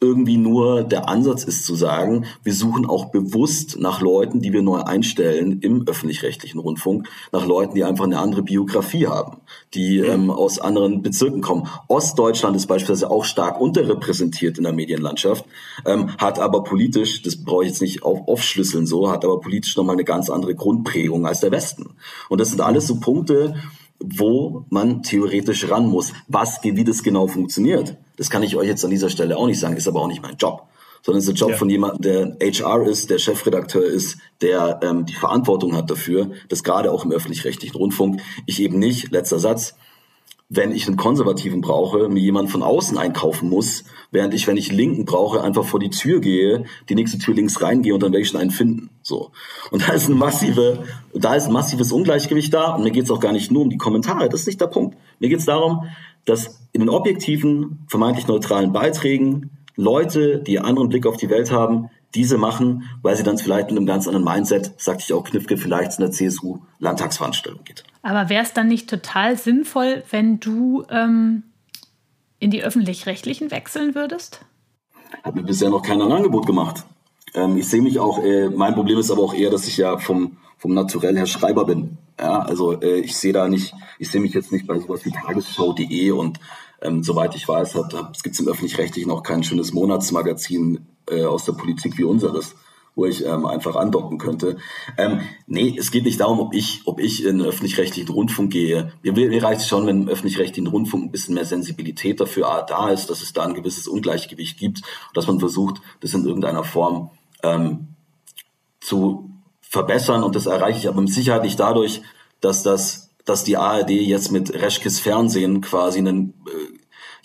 irgendwie nur der Ansatz ist zu sagen, wir suchen auch bewusst nach Leuten, die wir neu einstellen im öffentlich-rechtlichen Rundfunk, nach Leuten, die einfach eine andere Biografie haben, die ähm, aus anderen Bezirken kommen. Ostdeutschland ist beispielsweise auch stark unterrepräsentiert in der Medienlandschaft, ähm, hat aber politisch, das brauche ich jetzt nicht auf, aufschlüsseln so, hat aber politisch nochmal eine ganz andere Grundprägung als der Westen. Und das sind alles so Punkte, wo man theoretisch ran muss. Was, wie das genau funktioniert, das kann ich euch jetzt an dieser Stelle auch nicht sagen, ist aber auch nicht mein Job. sondern es ist der Job ja. von jemandem, der HR ist, der Chefredakteur ist, der ähm, die Verantwortung hat dafür, dass gerade auch im öffentlich-rechtlichen Rundfunk ich eben nicht, letzter Satz, wenn ich einen Konservativen brauche, mir jemand von außen einkaufen muss, während ich, wenn ich Linken brauche, einfach vor die Tür gehe, die nächste Tür links reingehe und dann werde ich schon einen finden. So. Und da ist ein massive, da ist ein massives Ungleichgewicht da und mir geht es auch gar nicht nur um die Kommentare, das ist nicht der Punkt. Mir geht es darum, dass in den objektiven, vermeintlich neutralen Beiträgen Leute, die einen anderen Blick auf die Welt haben, diese machen, weil sie dann vielleicht mit einem ganz anderen Mindset, sagte ich auch Knifke, vielleicht zu einer CSU-Landtagsveranstaltung geht. Aber wäre es dann nicht total sinnvoll, wenn du ähm, in die öffentlich-rechtlichen wechseln würdest? Hat mir bisher noch keiner ein Angebot gemacht. Ähm, ich sehe mich auch, äh, mein Problem ist aber auch eher, dass ich ja vom, vom Naturell her Schreiber bin. Ja, also äh, ich sehe da nicht, ich sehe mich jetzt nicht bei sowas wie tagesschau.de und ähm, soweit ich weiß, hat, es gibt im öffentlich-rechtlichen auch kein schönes Monatsmagazin äh, aus der Politik wie unseres, wo ich ähm, einfach andocken könnte. Ähm, nee, es geht nicht darum, ob ich, ob ich in den öffentlich-rechtlichen Rundfunk gehe. Mir, mir reicht es schon, wenn im öffentlich-rechtlichen Rundfunk ein bisschen mehr Sensibilität dafür da ist, dass es da ein gewisses Ungleichgewicht gibt, dass man versucht, das in irgendeiner Form ähm, zu verbessern. Und das erreiche ich aber mit Sicherheit nicht dadurch, dass das, dass die ARD jetzt mit Reschkes Fernsehen quasi einen äh,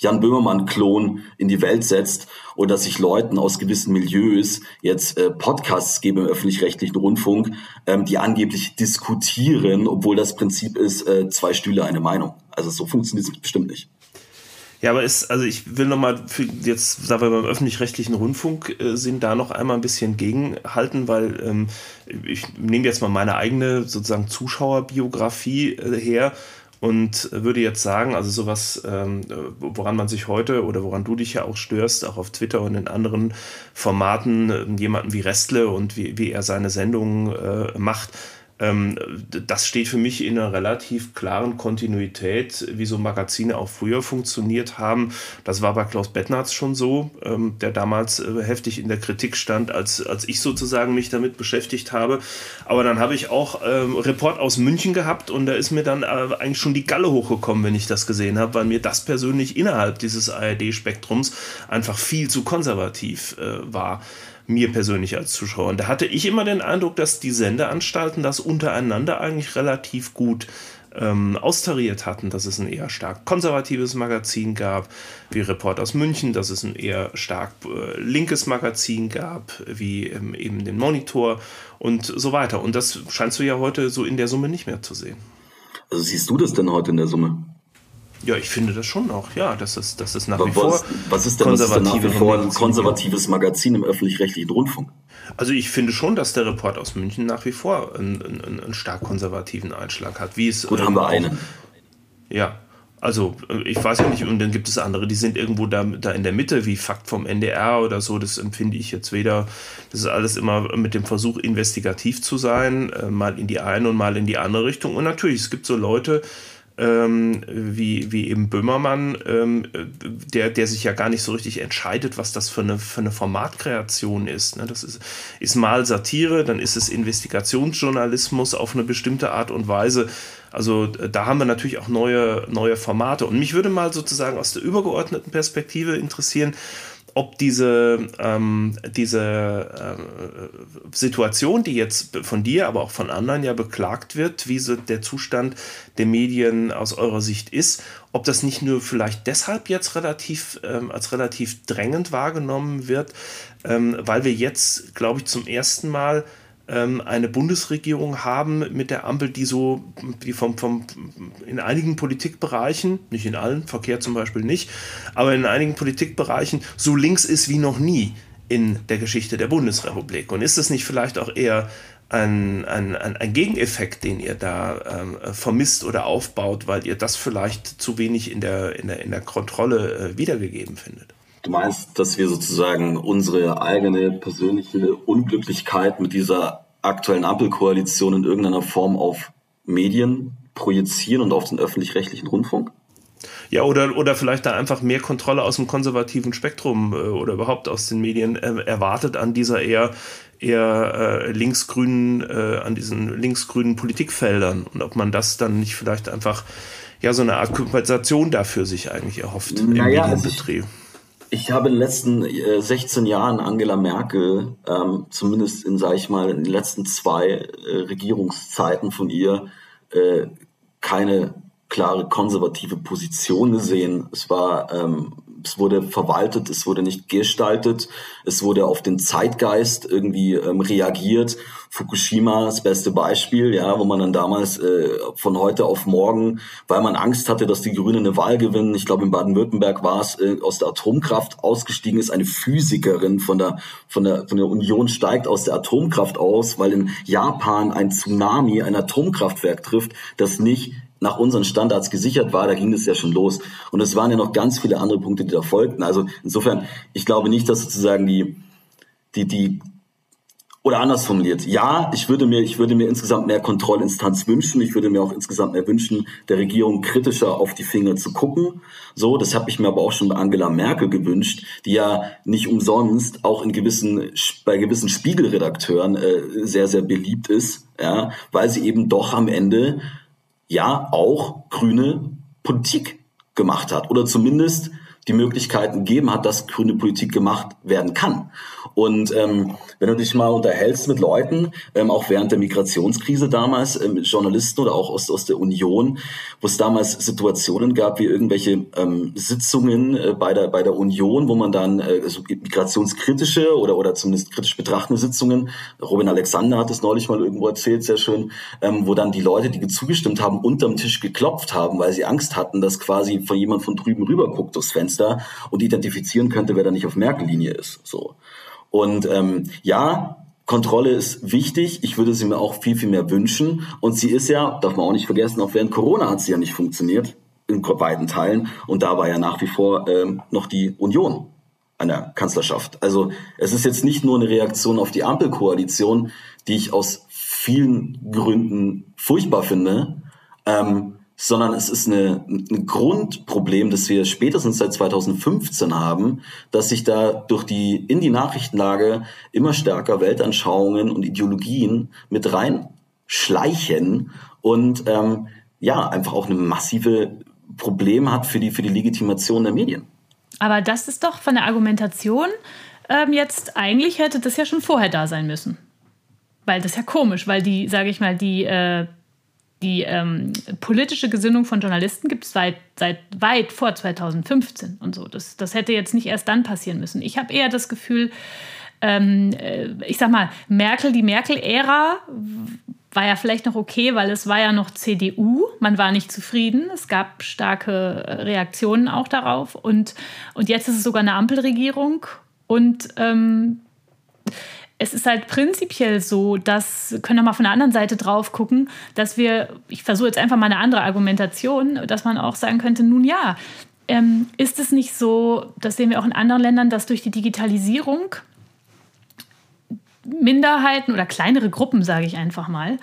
Jan Böhmermann-Klon in die Welt setzt oder dass sich Leuten aus gewissen Milieus jetzt äh, Podcasts geben im öffentlich-rechtlichen Rundfunk, ähm, die angeblich diskutieren, obwohl das Prinzip ist, äh, zwei Stühle, eine Meinung. Also so funktioniert es bestimmt nicht. Ja, aber ist, also ich will nochmal jetzt, da wir beim öffentlich-rechtlichen Rundfunk äh, sind, da noch einmal ein bisschen gegenhalten, weil ähm, ich nehme jetzt mal meine eigene sozusagen Zuschauerbiografie äh, her und würde jetzt sagen, also sowas, ähm, woran man sich heute oder woran du dich ja auch störst, auch auf Twitter und in anderen Formaten, äh, jemanden wie Restle und wie, wie er seine Sendungen äh, macht, das steht für mich in einer relativ klaren Kontinuität, wie so Magazine auch früher funktioniert haben. Das war bei Klaus Bettnarz schon so, ähm, der damals äh, heftig in der Kritik stand, als, als ich sozusagen mich damit beschäftigt habe. Aber dann habe ich auch ähm, Report aus München gehabt und da ist mir dann äh, eigentlich schon die Galle hochgekommen, wenn ich das gesehen habe, weil mir das persönlich innerhalb dieses ARD-Spektrums einfach viel zu konservativ äh, war mir persönlich als Zuschauer. Und da hatte ich immer den Eindruck, dass die Sendeanstalten das untereinander eigentlich relativ gut ähm, austariert hatten, dass es ein eher stark konservatives Magazin gab, wie Report aus München, dass es ein eher stark äh, linkes Magazin gab, wie ähm, eben den Monitor und so weiter. Und das scheinst du ja heute so in der Summe nicht mehr zu sehen. Also siehst du das denn heute in der Summe? Ja, ich finde das schon auch, ja, das ist, das ist nach was, wie vor. Was ist denn, was ist denn nach wie vor ein konservatives Magazin im öffentlich-rechtlichen Rundfunk? Also ich finde schon, dass der Report aus München nach wie vor einen, einen, einen stark konservativen Einschlag hat. Wie es, Gut, ähm, haben wir einen. Ja, also äh, ich weiß ja nicht, und dann gibt es andere, die sind irgendwo da, da in der Mitte, wie Fakt vom NDR oder so. Das empfinde ich jetzt weder. Das ist alles immer mit dem Versuch, investigativ zu sein, äh, mal in die eine und mal in die andere Richtung. Und natürlich, es gibt so Leute, ähm, wie, wie eben Böhmermann, ähm, der, der sich ja gar nicht so richtig entscheidet, was das für eine, für eine Formatkreation ist. Ne? Das ist, ist mal Satire, dann ist es Investigationsjournalismus auf eine bestimmte Art und Weise. Also da haben wir natürlich auch neue, neue Formate. Und mich würde mal sozusagen aus der übergeordneten Perspektive interessieren, ob diese, ähm, diese äh, Situation, die jetzt von dir, aber auch von anderen ja beklagt wird, wie so der Zustand der Medien aus eurer Sicht ist, ob das nicht nur vielleicht deshalb jetzt relativ ähm, als relativ drängend wahrgenommen wird, ähm, weil wir jetzt, glaube ich, zum ersten Mal ähm, eine Bundesregierung haben mit der Ampel, die so die vom, vom, in einigen Politikbereichen, nicht in allen, Verkehr zum Beispiel nicht, aber in einigen Politikbereichen so links ist wie noch nie in der Geschichte der Bundesrepublik. Und ist es nicht vielleicht auch eher ein, ein, ein, Gegeneffekt, den ihr da ähm, vermisst oder aufbaut, weil ihr das vielleicht zu wenig in der, in der, in der Kontrolle äh, wiedergegeben findet? Du meinst, dass wir sozusagen unsere eigene persönliche Unglücklichkeit mit dieser aktuellen Ampelkoalition in irgendeiner Form auf Medien projizieren und auf den öffentlich-rechtlichen Rundfunk? Ja, oder, oder vielleicht da einfach mehr Kontrolle aus dem konservativen Spektrum äh, oder überhaupt aus den Medien äh, erwartet an dieser eher, eher äh, linksgrünen, äh, an diesen linksgrünen Politikfeldern und ob man das dann nicht vielleicht einfach ja so eine Art Kompensation dafür sich eigentlich erhofft naja, im Medienbetrieb. Also ich habe in den letzten äh, 16 Jahren Angela Merkel, ähm, zumindest in, sage ich mal, in den letzten zwei äh, Regierungszeiten von ihr, äh, keine klare konservative Position gesehen. Es war ähm, es wurde verwaltet, es wurde nicht gestaltet, es wurde auf den Zeitgeist irgendwie ähm, reagiert. Fukushima das beste Beispiel, ja, wo man dann damals äh, von heute auf morgen, weil man Angst hatte, dass die Grünen eine Wahl gewinnen, ich glaube in Baden-Württemberg war es, äh, aus der Atomkraft ausgestiegen ist, eine Physikerin von der, von der, von der Union steigt aus der Atomkraft aus, weil in Japan ein Tsunami ein Atomkraftwerk trifft, das nicht nach unseren Standards gesichert war, da ging es ja schon los. Und es waren ja noch ganz viele andere Punkte, die da folgten. Also insofern, ich glaube nicht, dass sozusagen die, die, die, oder anders formuliert, ja, ich würde mir, ich würde mir insgesamt mehr Kontrollinstanz wünschen. Ich würde mir auch insgesamt mehr wünschen, der Regierung kritischer auf die Finger zu gucken. So, das habe ich mir aber auch schon bei Angela Merkel gewünscht, die ja nicht umsonst auch in gewissen, bei gewissen Spiegelredakteuren äh, sehr, sehr beliebt ist, ja, weil sie eben doch am Ende ja auch grüne Politik gemacht hat oder zumindest die Möglichkeiten gegeben hat, dass grüne Politik gemacht werden kann. Und ähm, wenn du dich mal unterhältst mit Leuten, ähm, auch während der Migrationskrise damals, ähm, mit Journalisten oder auch aus, aus der Union, wo es damals Situationen gab wie irgendwelche ähm, Sitzungen äh, bei, der, bei der Union, wo man dann äh, so migrationskritische oder, oder zumindest kritisch betrachtende Sitzungen, Robin Alexander hat es neulich mal irgendwo erzählt, sehr schön, ähm, wo dann die Leute, die zugestimmt haben, unterm Tisch geklopft haben, weil sie Angst hatten, dass quasi von jemand von drüben rüber guckt durchs Fenster und identifizieren könnte, wer da nicht auf Merkel-Linie ist. So. Und ähm, ja, Kontrolle ist wichtig. Ich würde sie mir auch viel, viel mehr wünschen. Und sie ist ja, darf man auch nicht vergessen, auch während Corona hat sie ja nicht funktioniert, in beiden Teilen. Und da war ja nach wie vor ähm, noch die Union an der Kanzlerschaft. Also es ist jetzt nicht nur eine Reaktion auf die Ampelkoalition, die ich aus vielen Gründen furchtbar finde, ähm, sondern es ist eine, ein Grundproblem, das wir spätestens seit 2015 haben, dass sich da durch die, in die Nachrichtenlage immer stärker Weltanschauungen und Ideologien mit reinschleichen und ähm, ja, einfach auch eine massive Problem hat für die, für die Legitimation der Medien. Aber das ist doch von der Argumentation ähm, jetzt, eigentlich hätte das ja schon vorher da sein müssen. Weil das ist ja komisch, weil die, sage ich mal, die äh, die ähm, politische Gesinnung von Journalisten gibt es seit, seit weit vor 2015 und so. Das, das hätte jetzt nicht erst dann passieren müssen. Ich habe eher das Gefühl, ähm, äh, ich sag mal, Merkel, die Merkel-Ära war ja vielleicht noch okay, weil es war ja noch CDU, man war nicht zufrieden, es gab starke äh, Reaktionen auch darauf und, und jetzt ist es sogar eine Ampelregierung und ähm, es ist halt prinzipiell so, dass, können wir mal von der anderen Seite drauf gucken, dass wir, ich versuche jetzt einfach mal eine andere Argumentation, dass man auch sagen könnte, nun ja, ähm, ist es nicht so, das sehen wir auch in anderen Ländern, dass durch die Digitalisierung Minderheiten oder kleinere Gruppen, sage ich einfach mal,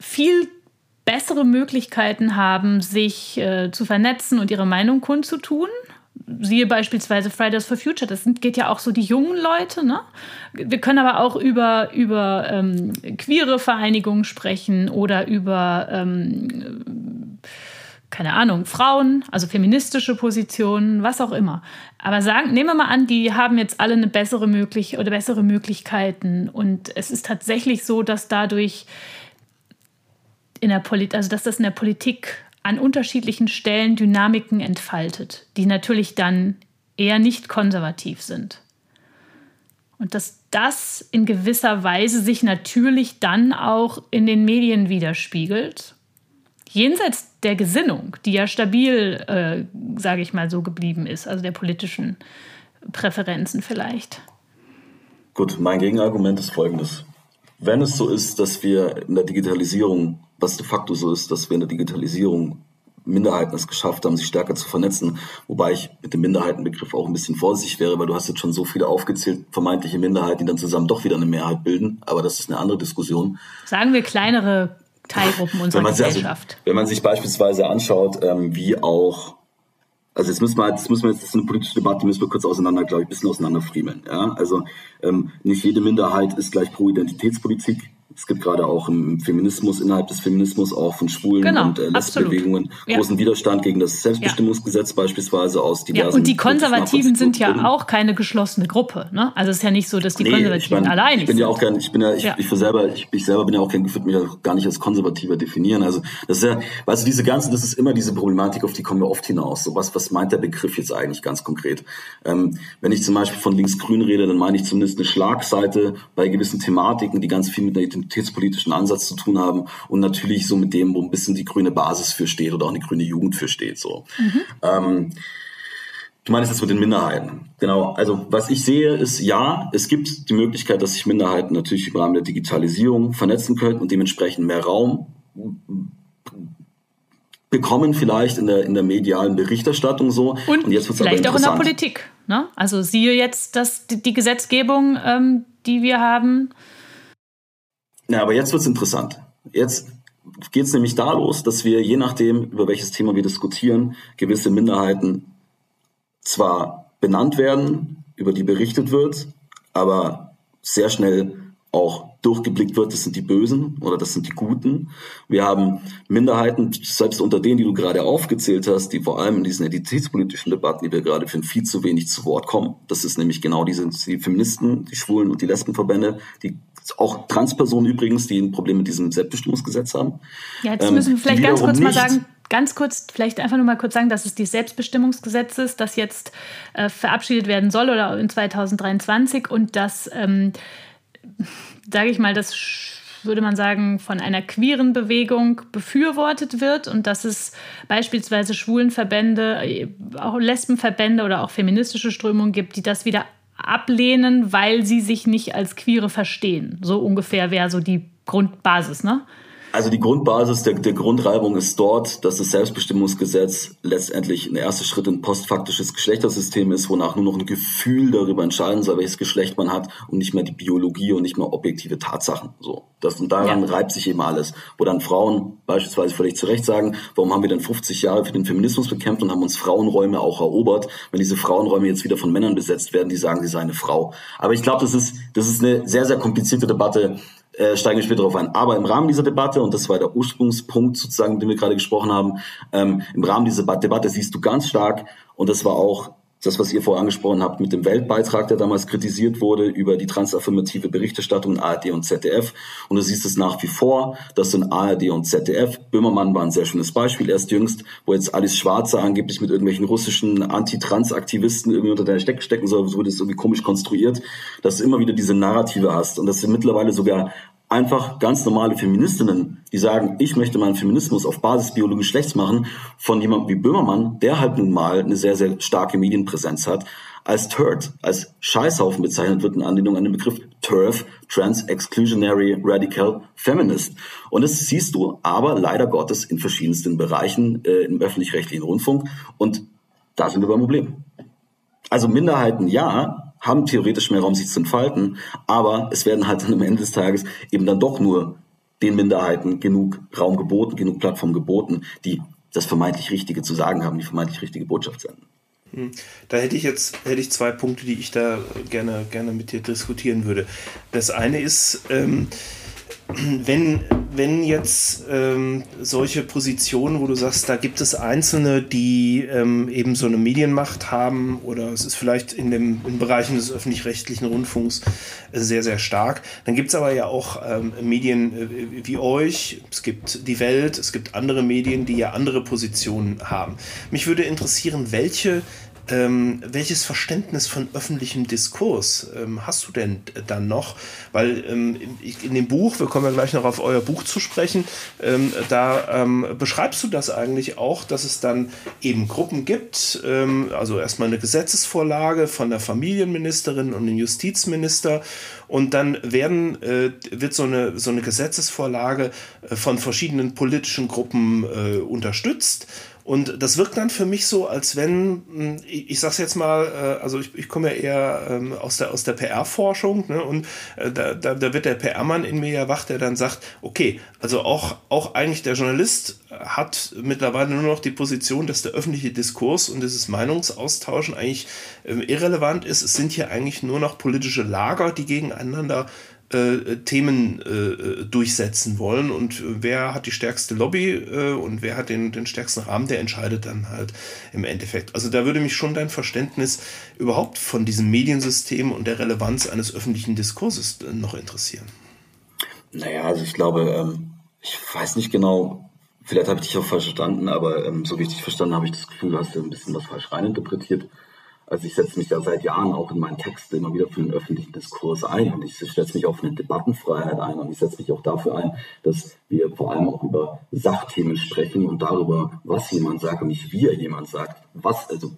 viel bessere Möglichkeiten haben, sich äh, zu vernetzen und ihre Meinung kundzutun siehe beispielsweise Fridays for Future, das sind, geht ja auch so die jungen Leute. Ne? Wir können aber auch über, über ähm, queere Vereinigungen sprechen oder über, ähm, keine Ahnung, Frauen, also feministische Positionen, was auch immer. Aber sagen, nehmen wir mal an, die haben jetzt alle eine bessere Möglichkeit oder bessere Möglichkeiten. Und es ist tatsächlich so, dass dadurch in der Politik, also dass das in der Politik an unterschiedlichen Stellen Dynamiken entfaltet, die natürlich dann eher nicht konservativ sind. Und dass das in gewisser Weise sich natürlich dann auch in den Medien widerspiegelt. Jenseits der Gesinnung, die ja stabil, äh, sage ich mal, so geblieben ist, also der politischen Präferenzen vielleicht. Gut, mein Gegenargument ist folgendes. Wenn es so ist, dass wir in der Digitalisierung was de facto so ist, dass wir in der Digitalisierung Minderheiten es geschafft haben, sich stärker zu vernetzen. Wobei ich mit dem Minderheitenbegriff auch ein bisschen vorsichtig wäre, weil du hast jetzt schon so viele aufgezählt, vermeintliche Minderheiten, die dann zusammen doch wieder eine Mehrheit bilden. Aber das ist eine andere Diskussion. Sagen wir kleinere Teilgruppen unserer wenn Gesellschaft. Also, wenn man sich beispielsweise anschaut, ähm, wie auch also jetzt müssen wir, jetzt müssen wir jetzt, das ist eine politische Debatte, die müssen wir kurz auseinander, glaube ich, ein bisschen auseinanderfriemeln. Ja? Also ähm, nicht jede Minderheit ist gleich pro Identitätspolitik Es gibt gerade auch im Feminismus, innerhalb des Feminismus auch von Schwulen genau, und äh, Lesbenbewegungen großen ja. Widerstand gegen das Selbstbestimmungsgesetz ja. beispielsweise aus diversen. Ja, und die Konservativen sind ja auch keine geschlossene Gruppe. Ne? Also es ist ja nicht so, dass die nee, Konservativen ich mein, allein ich bin ja auch gern, ich bin ja, ich, ja. ich für selber, ich, ich selber bin ja auch kein, ich würde mich ja gar nicht als konservativer definieren. Also das ist ja, weißt du, diese ganzen, das ist immer diese Problematik, auf die kommen wir oft hinaus. So was, was meint der Begriff jetzt eigentlich ganz konkret? Ähm, wenn ich zum Beispiel von links-grün rede, dann meine ich zumindest eine Schlagseite bei gewissen Thematiken, die ganz viel mit der identitätspolitischen Ansatz zu tun haben und natürlich so mit dem, wo ein bisschen die grüne Basis für steht oder auch eine grüne Jugend für steht. So. Mhm. Ähm, Du meinst jetzt mit den Minderheiten. Genau. Also was ich sehe, ist ja, es gibt die Möglichkeit, dass sich Minderheiten natürlich im Rahmen der Digitalisierung vernetzen können und dementsprechend mehr Raum bekommen, vielleicht in der, in der medialen Berichterstattung so. Und, und jetzt vielleicht auch in der Politik. Ne? Also siehe jetzt dass die, die Gesetzgebung, ähm, die wir haben, ja, aber jetzt wird's interessant. Jetzt geht's nämlich da los, dass wir, je nachdem, über welches Thema wir diskutieren, gewisse Minderheiten zwar benannt werden, über die berichtet wird, aber sehr schnell auch durchgeblickt wird, das sind die Bösen oder das sind die Guten. Wir haben Minderheiten, selbst unter denen, die du gerade aufgezählt hast, die vor allem in diesen identitätspolitischen Debatten, die wir gerade finden, viel zu wenig zu Wort kommen. Das ist nämlich genau diese die Feministen, die Schwulen und die Lesbenverbände, die auch Transpersonen übrigens, die ein Problem mit diesem Selbstbestimmungsgesetz haben. Ja, jetzt müssen wir ähm, vielleicht ganz kurz mal sagen, ganz kurz, vielleicht einfach nur mal kurz sagen, dass es die Selbstbestimmungsgesetz ist, das jetzt äh, verabschiedet werden soll oder in 2023 und das, ähm, sage ich mal, das würde man sagen, von einer queeren Bewegung befürwortet wird und dass es beispielsweise Schwulenverbände, auch Lesbenverbände oder auch feministische Strömungen gibt, die das wieder ablehnen, weil sie sich nicht als Queere verstehen. So ungefähr wäre so die Grundbasis, ne? Also die Grundbasis der, der Grundreibung ist dort, dass das Selbstbestimmungsgesetz letztendlich ein erster Schritt in postfaktisches Geschlechtersystem ist, wonach nur noch ein Gefühl darüber entscheiden soll, welches Geschlecht man hat und nicht mehr die Biologie und nicht mehr objektive Tatsachen. So, das und daran ja. reibt sich eben alles. Wo dann Frauen beispielsweise völlig zu Recht sagen, warum haben wir denn 50 Jahre für den Feminismus bekämpft und haben uns Frauenräume auch erobert, wenn diese Frauenräume jetzt wieder von Männern besetzt werden, die sagen, sie sei eine Frau. Aber ich glaube, das ist das ist eine sehr sehr komplizierte Debatte äh, steigen wir später darauf ein. Aber im Rahmen dieser Debatte, und das war der Ursprungspunkt sozusagen, den wir gerade gesprochen haben, ähm, im Rahmen dieser Debatte siehst du ganz stark, und das war auch das, was ihr vorher angesprochen habt mit dem Weltbeitrag, der damals kritisiert wurde über die transaffirmative Berichterstattung in ARD und ZDF. Und du siehst es nach wie vor, dass in ARD und ZDF, Böhmermann war ein sehr schönes Beispiel, erst jüngst, wo jetzt Alice Schwarzer angeblich mit irgendwelchen russischen Anti-Trans-Aktivisten irgendwie unter der Steck stecken soll, so wird es irgendwie komisch konstruiert, dass du immer wieder diese Narrative hast und dass du mittlerweile sogar einfach ganz normale Feministinnen, die sagen, ich möchte meinen Feminismus auf Basis biologisch Geschlechts machen, von jemandem wie Böhmermann, der halt nun mal eine sehr, sehr starke Medienpräsenz hat, als TERD, als Scheißhaufen bezeichnet wird in Anlehnung an den Begriff TERF, Trans Exclusionary Radical Feminist. Und das siehst du aber leider Gottes in verschiedensten Bereichen äh, im öffentlich-rechtlichen Rundfunk. Und da sind wir beim Problem. Also Minderheiten ja, haben theoretisch mehr Raum, sich zu entfalten, aber es werden halt dann am Ende des Tages eben dann doch nur den Minderheiten genug Raum geboten, genug Plattform geboten, die das vermeintlich Richtige zu sagen haben, die vermeintlich richtige Botschaft senden. Hm. Da hätte ich jetzt hätte ich zwei Punkte, die ich da gerne, gerne mit dir diskutieren würde. Das eine ist, ähm, wenn, wenn jetzt ähm, solche Positionen, wo du sagst, da gibt es Einzelne, die ähm, eben so eine Medienmacht haben oder es ist vielleicht in, dem, in Bereichen des öffentlich-rechtlichen Rundfunks äh, sehr, sehr stark, dann gibt es aber ja auch ähm, Medien äh, wie euch, es gibt die Welt, es gibt andere Medien, die ja andere Positionen haben. Mich würde interessieren, welche ähm, welches Verständnis von öffentlichem Diskurs ähm, hast du denn dann noch? Weil ähm, in dem Buch, wir kommen ja gleich noch auf euer Buch zu sprechen, ähm, da ähm, beschreibst du das eigentlich auch, dass es dann eben Gruppen gibt, ähm, also erstmal eine Gesetzesvorlage von der Familienministerin und dem Justizminister und dann werden, äh, wird so eine, so eine Gesetzesvorlage äh, von verschiedenen politischen Gruppen äh, unterstützt und das wirkt dann für mich so, als wenn, hm, ich, sag's jetzt mal, äh, also ich, ich komme ja eher ähm, aus der, aus der PR-Forschung, ne, und äh, da, da, da wird der PR-Mann in mir ja wach, der dann sagt, okay, also auch, auch eigentlich der Journalist hat mittlerweile nur noch die Position, dass der öffentliche Diskurs und dieses Meinungsaustauschen eigentlich ähm, irrelevant ist. Es sind hier eigentlich nur noch politische Lager, die gegeneinander äh, Themen äh, durchsetzen wollen. Und wer hat die stärkste Lobby äh, und wer hat den, den stärksten Rahmen, der entscheidet dann halt im Endeffekt. Also da würde mich schon dein Verständnis überhaupt von diesem Mediensystem und der Relevanz eines öffentlichen Diskurses äh, noch interessieren. Naja, also ich glaube, ähm, ich weiß nicht genau, vielleicht habe ich dich auch falsch verstanden, aber ähm, so wie ich dich verstanden habe, ich das Gefühl, du hast ein bisschen was falsch reininterpretiert. Also ich setze mich ja seit Jahren auch in meinen Texten immer wieder für den öffentlichen Diskurs ein und ich setze mich auf eine Debattenfreiheit ein und ich setze mich auch dafür ein, dass wir vor allem auch über Sachthemen sprechen und darüber, was jemand sagt und nicht wie er jemand sagt. Was, also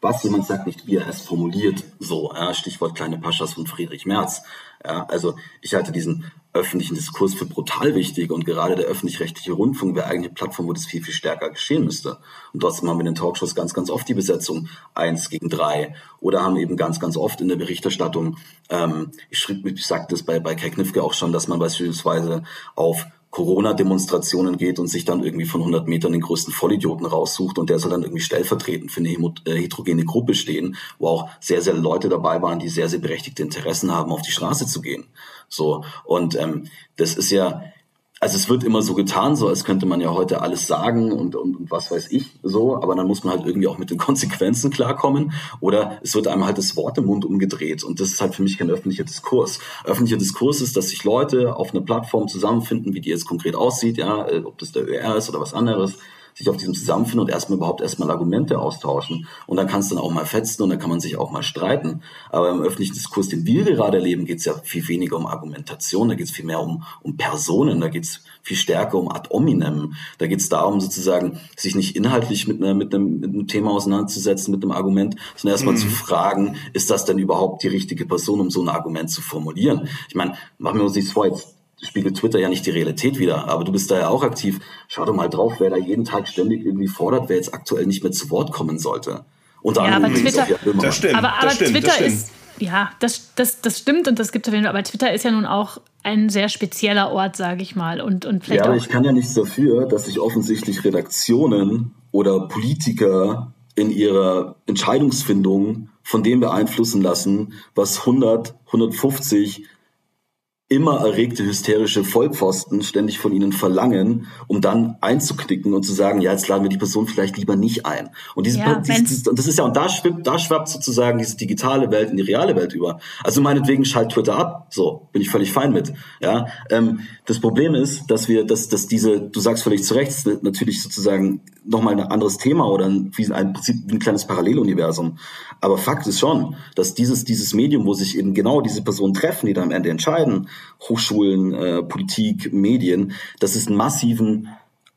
was jemand sagt, nicht wie er es formuliert. So, ja, Stichwort kleine Paschas von Friedrich Merz. Ja, also ich halte diesen öffentlichen Diskurs für brutal wichtig und gerade der öffentlich-rechtliche Rundfunk wäre eigentlich eine Plattform, wo das viel, viel stärker geschehen müsste. Und trotzdem haben wir in den Talkshows ganz, ganz oft die Besetzung eins gegen drei oder haben eben ganz, ganz oft in der Berichterstattung, ähm, ich, schrieb, ich sagte das bei, bei Kai Knifke auch schon, dass man beispielsweise auf Corona-Demonstrationen geht und sich dann irgendwie von 100 Metern den größten Vollidioten raussucht und der soll dann irgendwie stellvertretend für eine äh, heterogene Gruppe stehen, wo auch sehr, sehr Leute dabei waren, die sehr, sehr berechtigte Interessen haben, auf die Straße zu gehen. So und ähm, das ist ja also es wird immer so getan, so als könnte man ja heute alles sagen und, und, und, was weiß ich so, aber dann muss man halt irgendwie auch mit den Konsequenzen klarkommen oder es wird einem halt das Wort im Mund umgedreht und das ist halt für mich kein öffentlicher Diskurs. Öffentlicher Diskurs ist, dass sich Leute auf einer Plattform zusammenfinden, wie die jetzt konkret aussieht, ja, äh, ob das der ÖR ist oder was anderes, sich auf diesem zusammenfinden und erstmal überhaupt erstmal Argumente austauschen. Und dann kann es dann auch mal fetzen und dann kann man sich auch mal streiten. Aber im öffentlichen Diskurs, den wir gerade erleben, geht es ja viel weniger um Argumentation, da geht es viel mehr um, um Personen, da geht es viel stärker um ad hominem. Da geht es darum, sozusagen, sich nicht inhaltlich mit, einer, mit, einem, mit einem Thema auseinanderzusetzen, mit einem Argument, sondern erstmal mhm. zu fragen, ist das denn überhaupt die richtige Person, um so ein Argument zu formulieren? Ich meine, machen wir uns nichts vor, jetzt spiegelt Twitter ja nicht die Realität wieder, aber du bist da ja auch aktiv. Schau doch mal drauf, wer da jeden Tag ständig irgendwie fordert, wer jetzt aktuell nicht mehr zu Wort kommen sollte. Unter ja, aber Twitter, das stimmt, aber, aber das stimmt, Twitter das stimmt. ist, ja, das, das, das stimmt und das gibt es auf jeden Fall, aber Twitter ist ja nun auch ein sehr spezieller Ort, sage ich mal. Und, und vielleicht ja, aber ich kann ja nichts dafür, dass sich offensichtlich Redaktionen oder Politiker in ihrer Entscheidungsfindung von dem beeinflussen lassen, was 100, 150 immer erregte hysterische Vollpfosten ständig von ihnen verlangen, um dann einzuknicken und zu sagen, ja, jetzt laden wir die Person vielleicht lieber nicht ein. Und diese, ja, dieses, das ist ja, und da schwimmt, da schwappt sozusagen diese digitale Welt in die reale Welt über. Also meinetwegen schalt Twitter ab, so, bin ich völlig fein mit. Ja, ähm, das Problem ist, dass wir, dass, dass diese, du sagst völlig zu Recht, natürlich sozusagen nochmal ein anderes Thema oder ein, wie ein Prinzip, ein kleines Paralleluniversum. Aber Fakt ist schon, dass dieses, dieses Medium, wo sich eben genau diese Personen treffen, die da am Ende entscheiden, Hochschulen, äh, Politik, Medien, dass es einen massiven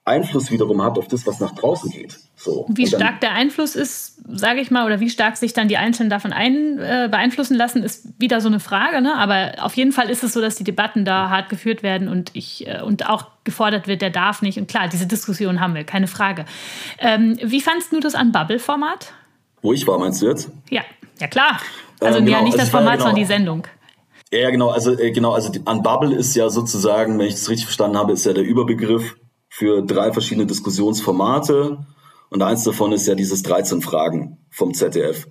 Einfluss wiederum hat auf das, was nach draußen geht. So. Wie dann, stark der Einfluss ist, sage ich mal, oder wie stark sich dann die Einzelnen davon ein, äh, beeinflussen lassen, ist wieder so eine Frage. Ne? Aber auf jeden Fall ist es so, dass die Debatten da hart geführt werden und ich äh, und auch gefordert wird, der darf nicht. Und klar, diese Diskussion haben wir, keine Frage. Ähm, wie fandst du das an Bubble-Format? Wo ich war, meinst du jetzt? Ja, ja klar. Also ähm, genau, ja nicht das Format, genau. sondern die Sendung. Ja, genau, also äh, genau, also die, Unbubble ist ja sozusagen, wenn ich das richtig verstanden habe, ist ja der Überbegriff für drei verschiedene Diskussionsformate. Und eins davon ist ja dieses 13 Fragen vom ZDF.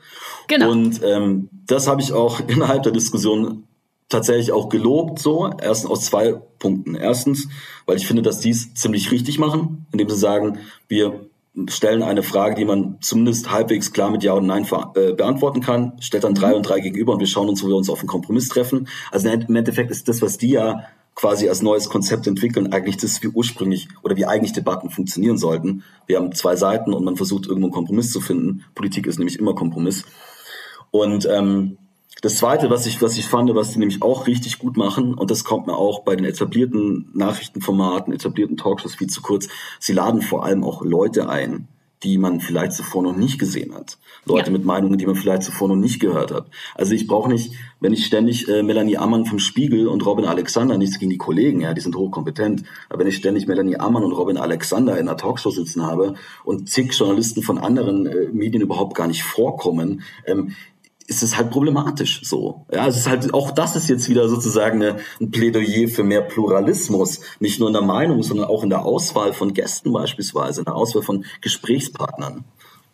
Genau. Und ähm, das habe ich auch innerhalb der Diskussion tatsächlich auch gelobt, so. Erstens aus zwei Punkten. Erstens, weil ich finde, dass die es ziemlich richtig machen, indem sie sagen, wir stellen eine Frage, die man zumindest halbwegs klar mit Ja und Nein äh, beantworten kann, stellt dann drei mhm. und drei gegenüber und wir schauen uns, wo wir uns auf einen Kompromiss treffen. Also im Endeffekt ist das, was die ja quasi als neues Konzept entwickeln, eigentlich das, wie ursprünglich oder wie eigentlich Debatten funktionieren sollten. Wir haben zwei Seiten und man versucht irgendwo einen Kompromiss zu finden. Politik ist nämlich immer Kompromiss. Und ähm, das Zweite, was ich, was ich fand, was die nämlich auch richtig gut machen, und das kommt mir auch bei den etablierten Nachrichtenformaten, etablierten Talkshows viel zu kurz, sie laden vor allem auch Leute ein, die man vielleicht zuvor noch nicht gesehen hat. Leute ja. mit Meinungen, die man vielleicht zuvor noch nicht gehört hat. Also ich brauche nicht, wenn ich ständig äh, Melanie Ammann vom Spiegel und Robin Alexander, nichts gegen die Kollegen, ja, die sind hochkompetent, aber wenn ich ständig Melanie Ammann und Robin Alexander in einer Talkshow sitzen habe und zig Journalisten von anderen äh, Medien überhaupt gar nicht vorkommen, ähm, ist es halt problematisch so. Ja, es ist halt, auch das ist jetzt wieder sozusagen eine, ein Plädoyer für mehr Pluralismus. Nicht nur in der Meinung, sondern auch in der Auswahl von Gästen beispielsweise, in der Auswahl von Gesprächspartnern.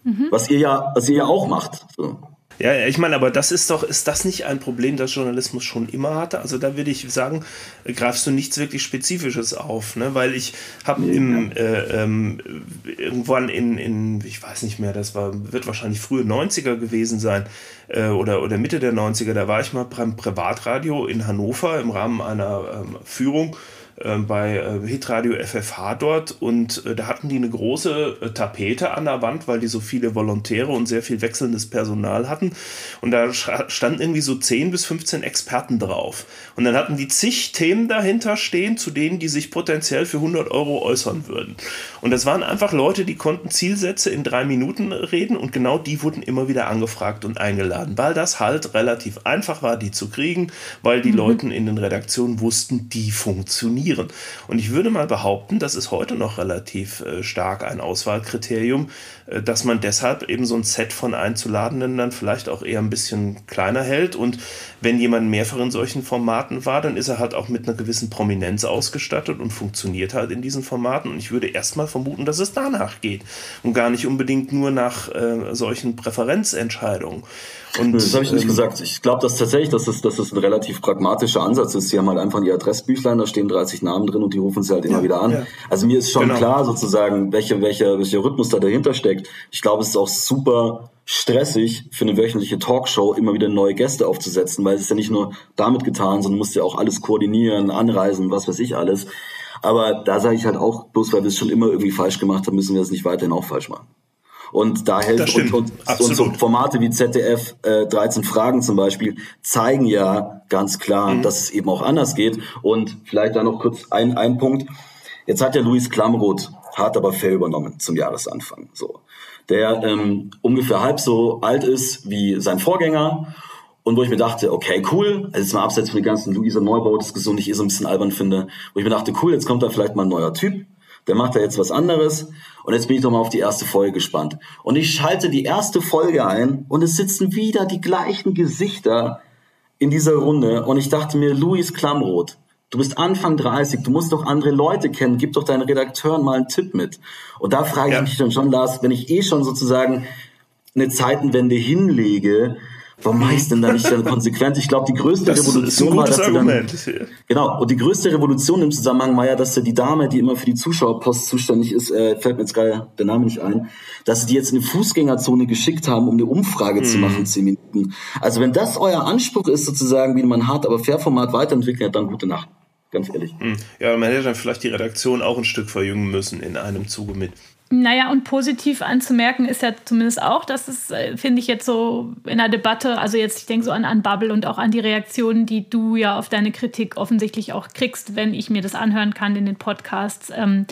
Mhm. Was ihr ja, was ihr ja auch macht. So. Ja, ich meine, aber das ist doch, ist das nicht ein Problem, das Journalismus schon immer hatte? Also da würde ich sagen, greifst du nichts wirklich Spezifisches auf, ne? Weil ich habe nee, im ja. äh, ähm, irgendwann in, in, ich weiß nicht mehr, das war, wird wahrscheinlich frühe 90er gewesen sein, äh, oder, oder Mitte der 90er, da war ich mal beim Privatradio in Hannover im Rahmen einer ähm, Führung bei äh, Hitradio FFH dort. Und äh, da hatten die eine große äh, Tapete an der Wand, weil die so viele Volontäre und sehr viel wechselndes Personal hatten. Und da standen irgendwie so 10 bis 15 Experten drauf. Und dann hatten die zig Themen dahinter stehen, zu denen die sich potenziell für 100 Euro äußern würden. Und das waren einfach Leute, die konnten Zielsätze in drei Minuten reden. Und genau die wurden immer wieder angefragt und eingeladen, weil das halt relativ einfach war, die zu kriegen, weil die mhm. Leute in den Redaktionen wussten, die funktionieren funktionieren. Und ich würde mal behaupten, das ist heute noch relativ äh, stark ein Auswahlkriterium, äh, dass man deshalb eben so ein Set von Einzuladenden dann vielleicht auch eher ein bisschen kleiner hält. Und wenn jemand mehrfach in solchen Formaten war, dann ist er halt auch mit einer gewissen Prominenz ausgestattet und funktioniert halt in diesen Formaten. Und ich würde erstmal vermuten, dass es danach geht und gar nicht unbedingt nur nach äh, solchen Präferenzentscheidungen. Und, das habe ich nicht ähm, gesagt. Ich glaube, dass tatsächlich, dass das, dass das ein relativ pragmatischer Ansatz ist. Sie haben halt einfach die Adressbüchlein, da stehen 30 Namen drin und die rufen sie halt immer ja, wieder an. Ja. Also mir ist schon genau. klar sozusagen, welcher welche, welcher Rhythmus da dahinter steckt. Ich glaube, es ist auch super stressig für eine wöchentliche Talkshow immer wieder neue Gäste aufzusetzen, weil es ist ja nicht nur damit getan, sondern musst ja auch alles koordinieren, anreisen, was weiß ich alles. Aber da sage ich halt auch, bloß weil wir es schon immer irgendwie falsch gemacht haben, müssen wir es nicht weiterhin auch falsch machen. Und da hält und, und, und, so Formate wie ZDF äh, 13 Fragen zum Beispiel zeigen ja ganz klar, mhm. dass es eben auch anders geht. Und vielleicht da noch kurz ein, ein Punkt. Jetzt hat ja Luis Klamroth hart aber fair übernommen zum Jahresanfang. So. Der ähm, ungefähr halb so alt ist wie sein Vorgänger und wo ich mir dachte, okay, cool, also jetzt mal abseits von der ganzen Luisa Neubau-Diskussion, die ich eh so ein bisschen albern finde, wo ich mir dachte, cool, jetzt kommt da vielleicht mal ein neuer Typ, der macht da jetzt was anderes. Und jetzt bin ich doch mal auf die erste Folge gespannt. Und ich schalte die erste Folge ein und es sitzen wieder die gleichen Gesichter in dieser Runde. Und ich dachte mir, Luis Klamroth, du bist Anfang 30, du musst doch andere Leute kennen, gib doch deinen Redakteuren mal einen Tipp mit. Und da frage ich ja. mich dann schon, Lars, wenn ich eh schon sozusagen eine Zeitenwende hinlege, Warum mache ich denn da nicht dann konsequent? Ich glaube, die größte das Revolution war, dass sie dann, genau, und die größte Revolution im Zusammenhang war ja, dass die Dame, die immer für die Zuschauerpost zuständig ist, äh, fällt mir jetzt gerade der Name nicht ein, dass sie die jetzt in eine Fußgängerzone geschickt haben, um eine Umfrage hm. zu machen, zehn Minuten. Also wenn das euer Anspruch ist, sozusagen, wie man hart, aber fair Format weiterentwickeln, dann gute Nacht. Ganz ehrlich. Hm. Ja, man hätte dann vielleicht die Redaktion auch ein Stück verjüngen müssen in einem Zuge mit. Naja, und positiv anzumerken ist ja zumindest auch, dass es, äh, finde ich jetzt so in der Debatte, also jetzt, ich denke so an, an Bubble und auch an die Reaktionen, die du ja auf deine Kritik offensichtlich auch kriegst, wenn ich mir das anhören kann in den Podcasts. Ähm,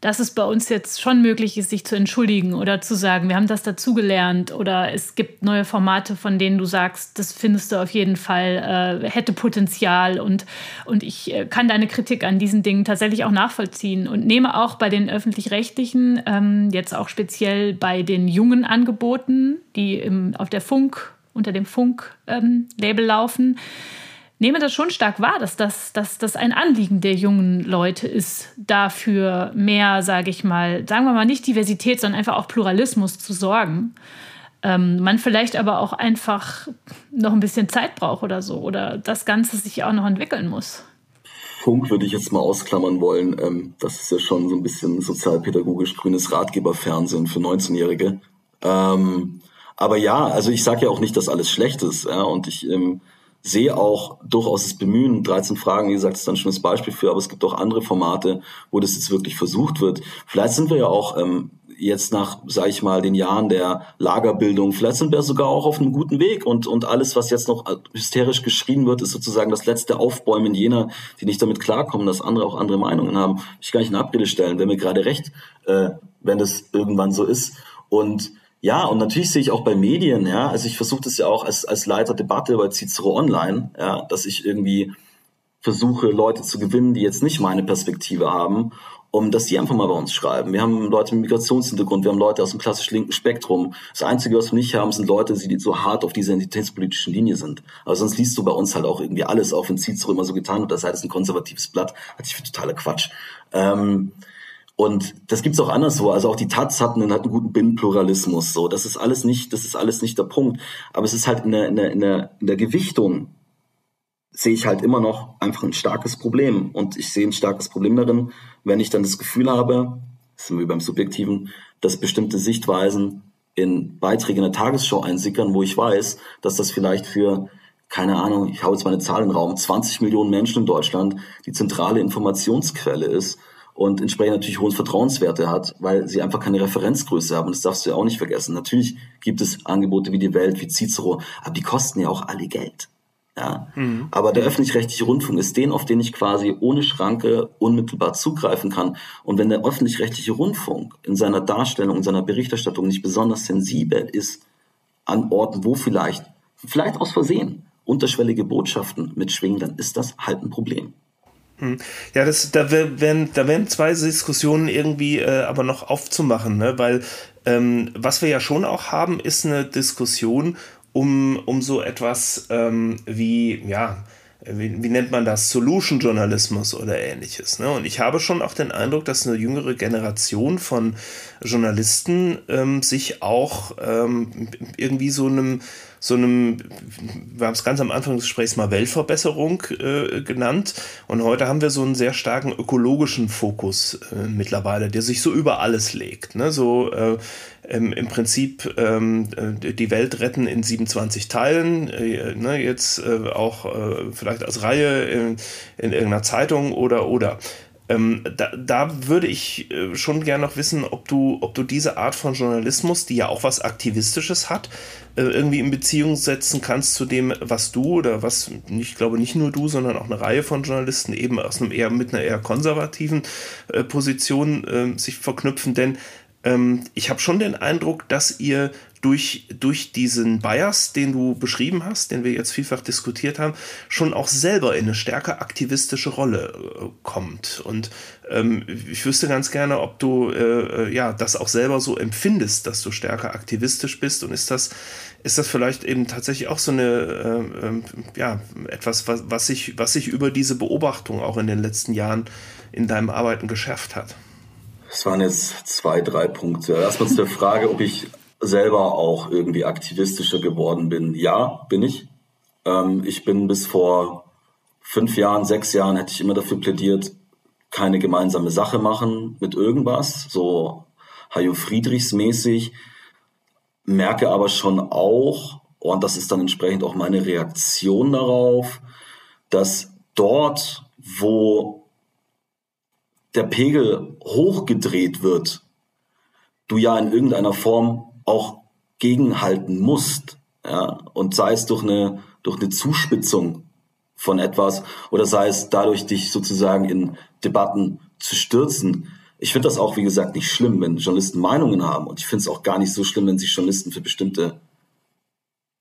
dass es bei uns jetzt schon möglich ist, sich zu entschuldigen oder zu sagen, wir haben das dazugelernt oder es gibt neue Formate, von denen du sagst, das findest du auf jeden Fall, äh, hätte Potenzial und, und ich äh, kann deine Kritik an diesen Dingen tatsächlich auch nachvollziehen und nehme auch bei den öffentlich-rechtlichen, ähm, jetzt auch speziell bei den jungen Angeboten, die im, auf der Funk, unter dem Funk-Label ähm, laufen, nehme das schon stark wahr, dass das, dass das ein Anliegen der jungen Leute ist, dafür mehr, sage ich mal, sagen wir mal nicht Diversität, sondern einfach auch Pluralismus zu sorgen. Ähm, man vielleicht aber auch einfach noch ein bisschen Zeit braucht oder so oder das Ganze sich auch noch entwickeln muss. Funk würde ich jetzt mal ausklammern wollen. Ähm, das ist ja schon so ein bisschen sozialpädagogisch grünes Ratgeberfernsehen für 19-Jährige. Ähm, aber ja, also ich sage ja auch nicht, dass alles schlecht ist. Und ich ähm, sehe auch durchaus das Bemühen. 13 Fragen, wie gesagt, ist dann schon das Beispiel für, aber es gibt auch andere Formate, wo das jetzt wirklich versucht wird. Vielleicht sind wir ja auch ähm, jetzt nach, sage ich mal, den Jahren der Lagerbildung, vielleicht sind wir sogar auch auf einem guten Weg und, und alles, was jetzt noch hysterisch geschrien wird, ist sozusagen das letzte Aufbäumen jener, die nicht damit klarkommen, dass andere auch andere Meinungen haben. Ich kann nicht in Abrede stellen, wenn mir gerade recht, äh, wenn das irgendwann so ist. Und ja, und natürlich sehe ich auch bei Medien, ja, also ich versuche das ja auch als, als Leiter Debatte bei Cicero Online, ja, dass ich irgendwie versuche, Leute zu gewinnen, die jetzt nicht meine Perspektive haben, um dass die einfach mal bei uns schreiben. Wir haben Leute mit Migrationshintergrund, wir haben Leute aus dem klassisch linken Spektrum. Das Einzige, was wir nicht haben, sind Leute, die so hart auf dieser identitätspolitischen Linie sind. Aber sonst liest du bei uns halt auch irgendwie alles, auch wenn Cicero immer so getan hat, das sei das ein konservatives Blatt, hatte ich für totaler Quatsch. Ähm, Und das gibt's auch anderswo. Also auch die Taz hat einen, hat einen guten Binnenpluralismus. So, das ist alles nicht, das ist alles nicht der Punkt. Aber es ist halt in der, in der, in der, in der Gewichtung sehe ich halt immer noch einfach ein starkes Problem. Und ich sehe ein starkes Problem darin, wenn ich dann das Gefühl habe, sind wir beim Subjektiven, dass bestimmte Sichtweisen in Beiträge in der Tagesschau einsickern, wo ich weiß, dass das vielleicht für, keine Ahnung, ich hau jetzt mal eine Zahl in den Raum, 20 Millionen Menschen in Deutschland die zentrale Informationsquelle ist und entsprechend natürlich hohen Vertrauenswerte hat, weil sie einfach keine Referenzgröße haben. Und das darfst du ja auch nicht vergessen. Natürlich gibt es Angebote wie die Welt, wie Cicero, aber die kosten ja auch alle Geld. Ja. Mhm. Aber der öffentlich-rechtliche Rundfunk ist den, auf den ich quasi ohne Schranke unmittelbar zugreifen kann. Und wenn der öffentlich-rechtliche Rundfunk in seiner Darstellung, in seiner Berichterstattung nicht besonders sensibel ist an Orten, wo vielleicht, vielleicht aus Versehen, unterschwellige Botschaften mitschwingen, dann ist das halt ein Problem. Hm. Ja, das, da werden, da werden zwei Diskussionen irgendwie äh, aber noch aufzumachen, ne? weil ähm, was wir ja schon auch haben, ist eine Diskussion um, um so etwas ähm, wie, ja, wie, wie, nennt man das, Solution-Journalismus oder ähnliches. Ne? Und ich habe schon auch den Eindruck, dass eine jüngere Generation von Journalisten ähm, sich auch ähm, irgendwie so einem so einem, wir haben es ganz am Anfang des Gesprächs mal Weltverbesserung äh, genannt und heute haben wir so einen sehr starken ökologischen Fokus äh, mittlerweile, der sich so über alles legt. Ne? So äh, im, im Prinzip ähm, äh, die Welt retten in 27 Teilen, äh, ne? jetzt äh, auch vielleicht als Reihe in, in irgendeiner Zeitung oder oder. Ähm, da, da, würde ich äh, schon gerne noch wissen, ob du, ob du diese Art von Journalismus, die ja auch was Aktivistisches hat, äh, irgendwie in Beziehung setzen kannst zu dem, was du oder was, ich glaube nicht nur du, sondern auch eine Reihe von Journalisten eben aus einem eher mit einer eher konservativen äh, Position äh, sich verknüpfen. Denn ähm, ich habe schon den Eindruck, dass ihr durch, durch diesen Bias, den du beschrieben hast, den wir jetzt vielfach diskutiert haben, schon auch selber in eine stärker aktivistische Rolle äh, kommt. Und ähm, ich wüsste ganz gerne, ob du äh, äh, ja das auch selber so empfindest, dass du stärker aktivistisch bist. Und ist das, ist das vielleicht eben tatsächlich auch so eine, äh, ähm, ja, etwas, was, was, sich, was sich über diese Beobachtung auch in den letzten Jahren in deinem Arbeiten geschärft hat? Es waren jetzt zwei, drei Punkte. Erstmal zur Frage, ob ich selber auch irgendwie aktivistischer geworden bin. Ja, bin ich. Ähm, ich bin bis vor fünf Jahren, sechs Jahren hätte ich immer dafür plädiert, keine gemeinsame Sache machen mit irgendwas, so Hajo Friedrichs mäßig. Merke aber schon auch, und das ist dann entsprechend auch meine Reaktion darauf, dass dort, wo der Pegel hochgedreht wird, du ja in irgendeiner Form auch gegenhalten musst. Ja? Und sei es durch eine, durch eine Zuspitzung von etwas oder sei es dadurch, dich sozusagen in Debatten zu stürzen. Ich finde das auch, wie gesagt, nicht schlimm, wenn Journalisten Meinungen haben. Und ich finde es auch gar nicht so schlimm, wenn sich Journalisten für bestimmte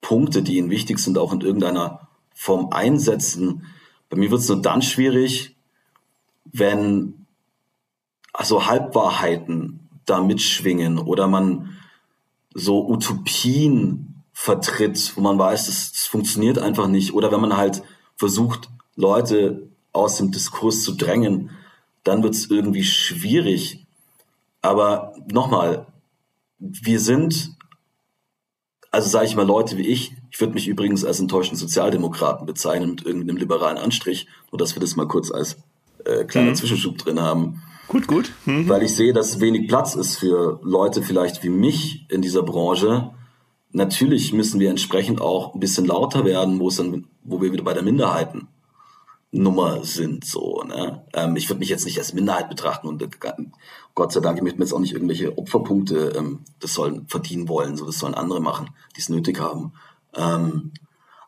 Punkte, die ihnen wichtig sind, auch in irgendeiner Form einsetzen. Bei mir wird es nur dann schwierig, wenn also Halbwahrheiten da mitschwingen oder man so Utopien vertritt, wo man weiß, es, es funktioniert einfach nicht. Oder wenn man halt versucht, Leute aus dem Diskurs zu drängen, dann wird es irgendwie schwierig. Aber nochmal, wir sind, also sage ich mal, Leute wie ich, ich würde mich übrigens als enttäuschten Sozialdemokraten bezeichnen mit irgendeinem liberalen Anstrich, nur dass wir das mal kurz als äh, kleiner mhm. Zwischenschub drin haben. Gut, gut. Mhm. Weil ich sehe, dass wenig Platz ist für Leute vielleicht wie mich in dieser Branche. Natürlich müssen wir entsprechend auch ein bisschen lauter werden, wo es dann, wo wir wieder bei der Minderheiten Nummer sind, so, ne? Ähm, ich würde mich jetzt nicht als Minderheit betrachten und äh, Gott sei Dank, ich möchte mir jetzt auch nicht irgendwelche Opferpunkte, ähm, das sollen verdienen wollen, so, das sollen andere machen, die es nötig haben. Ähm,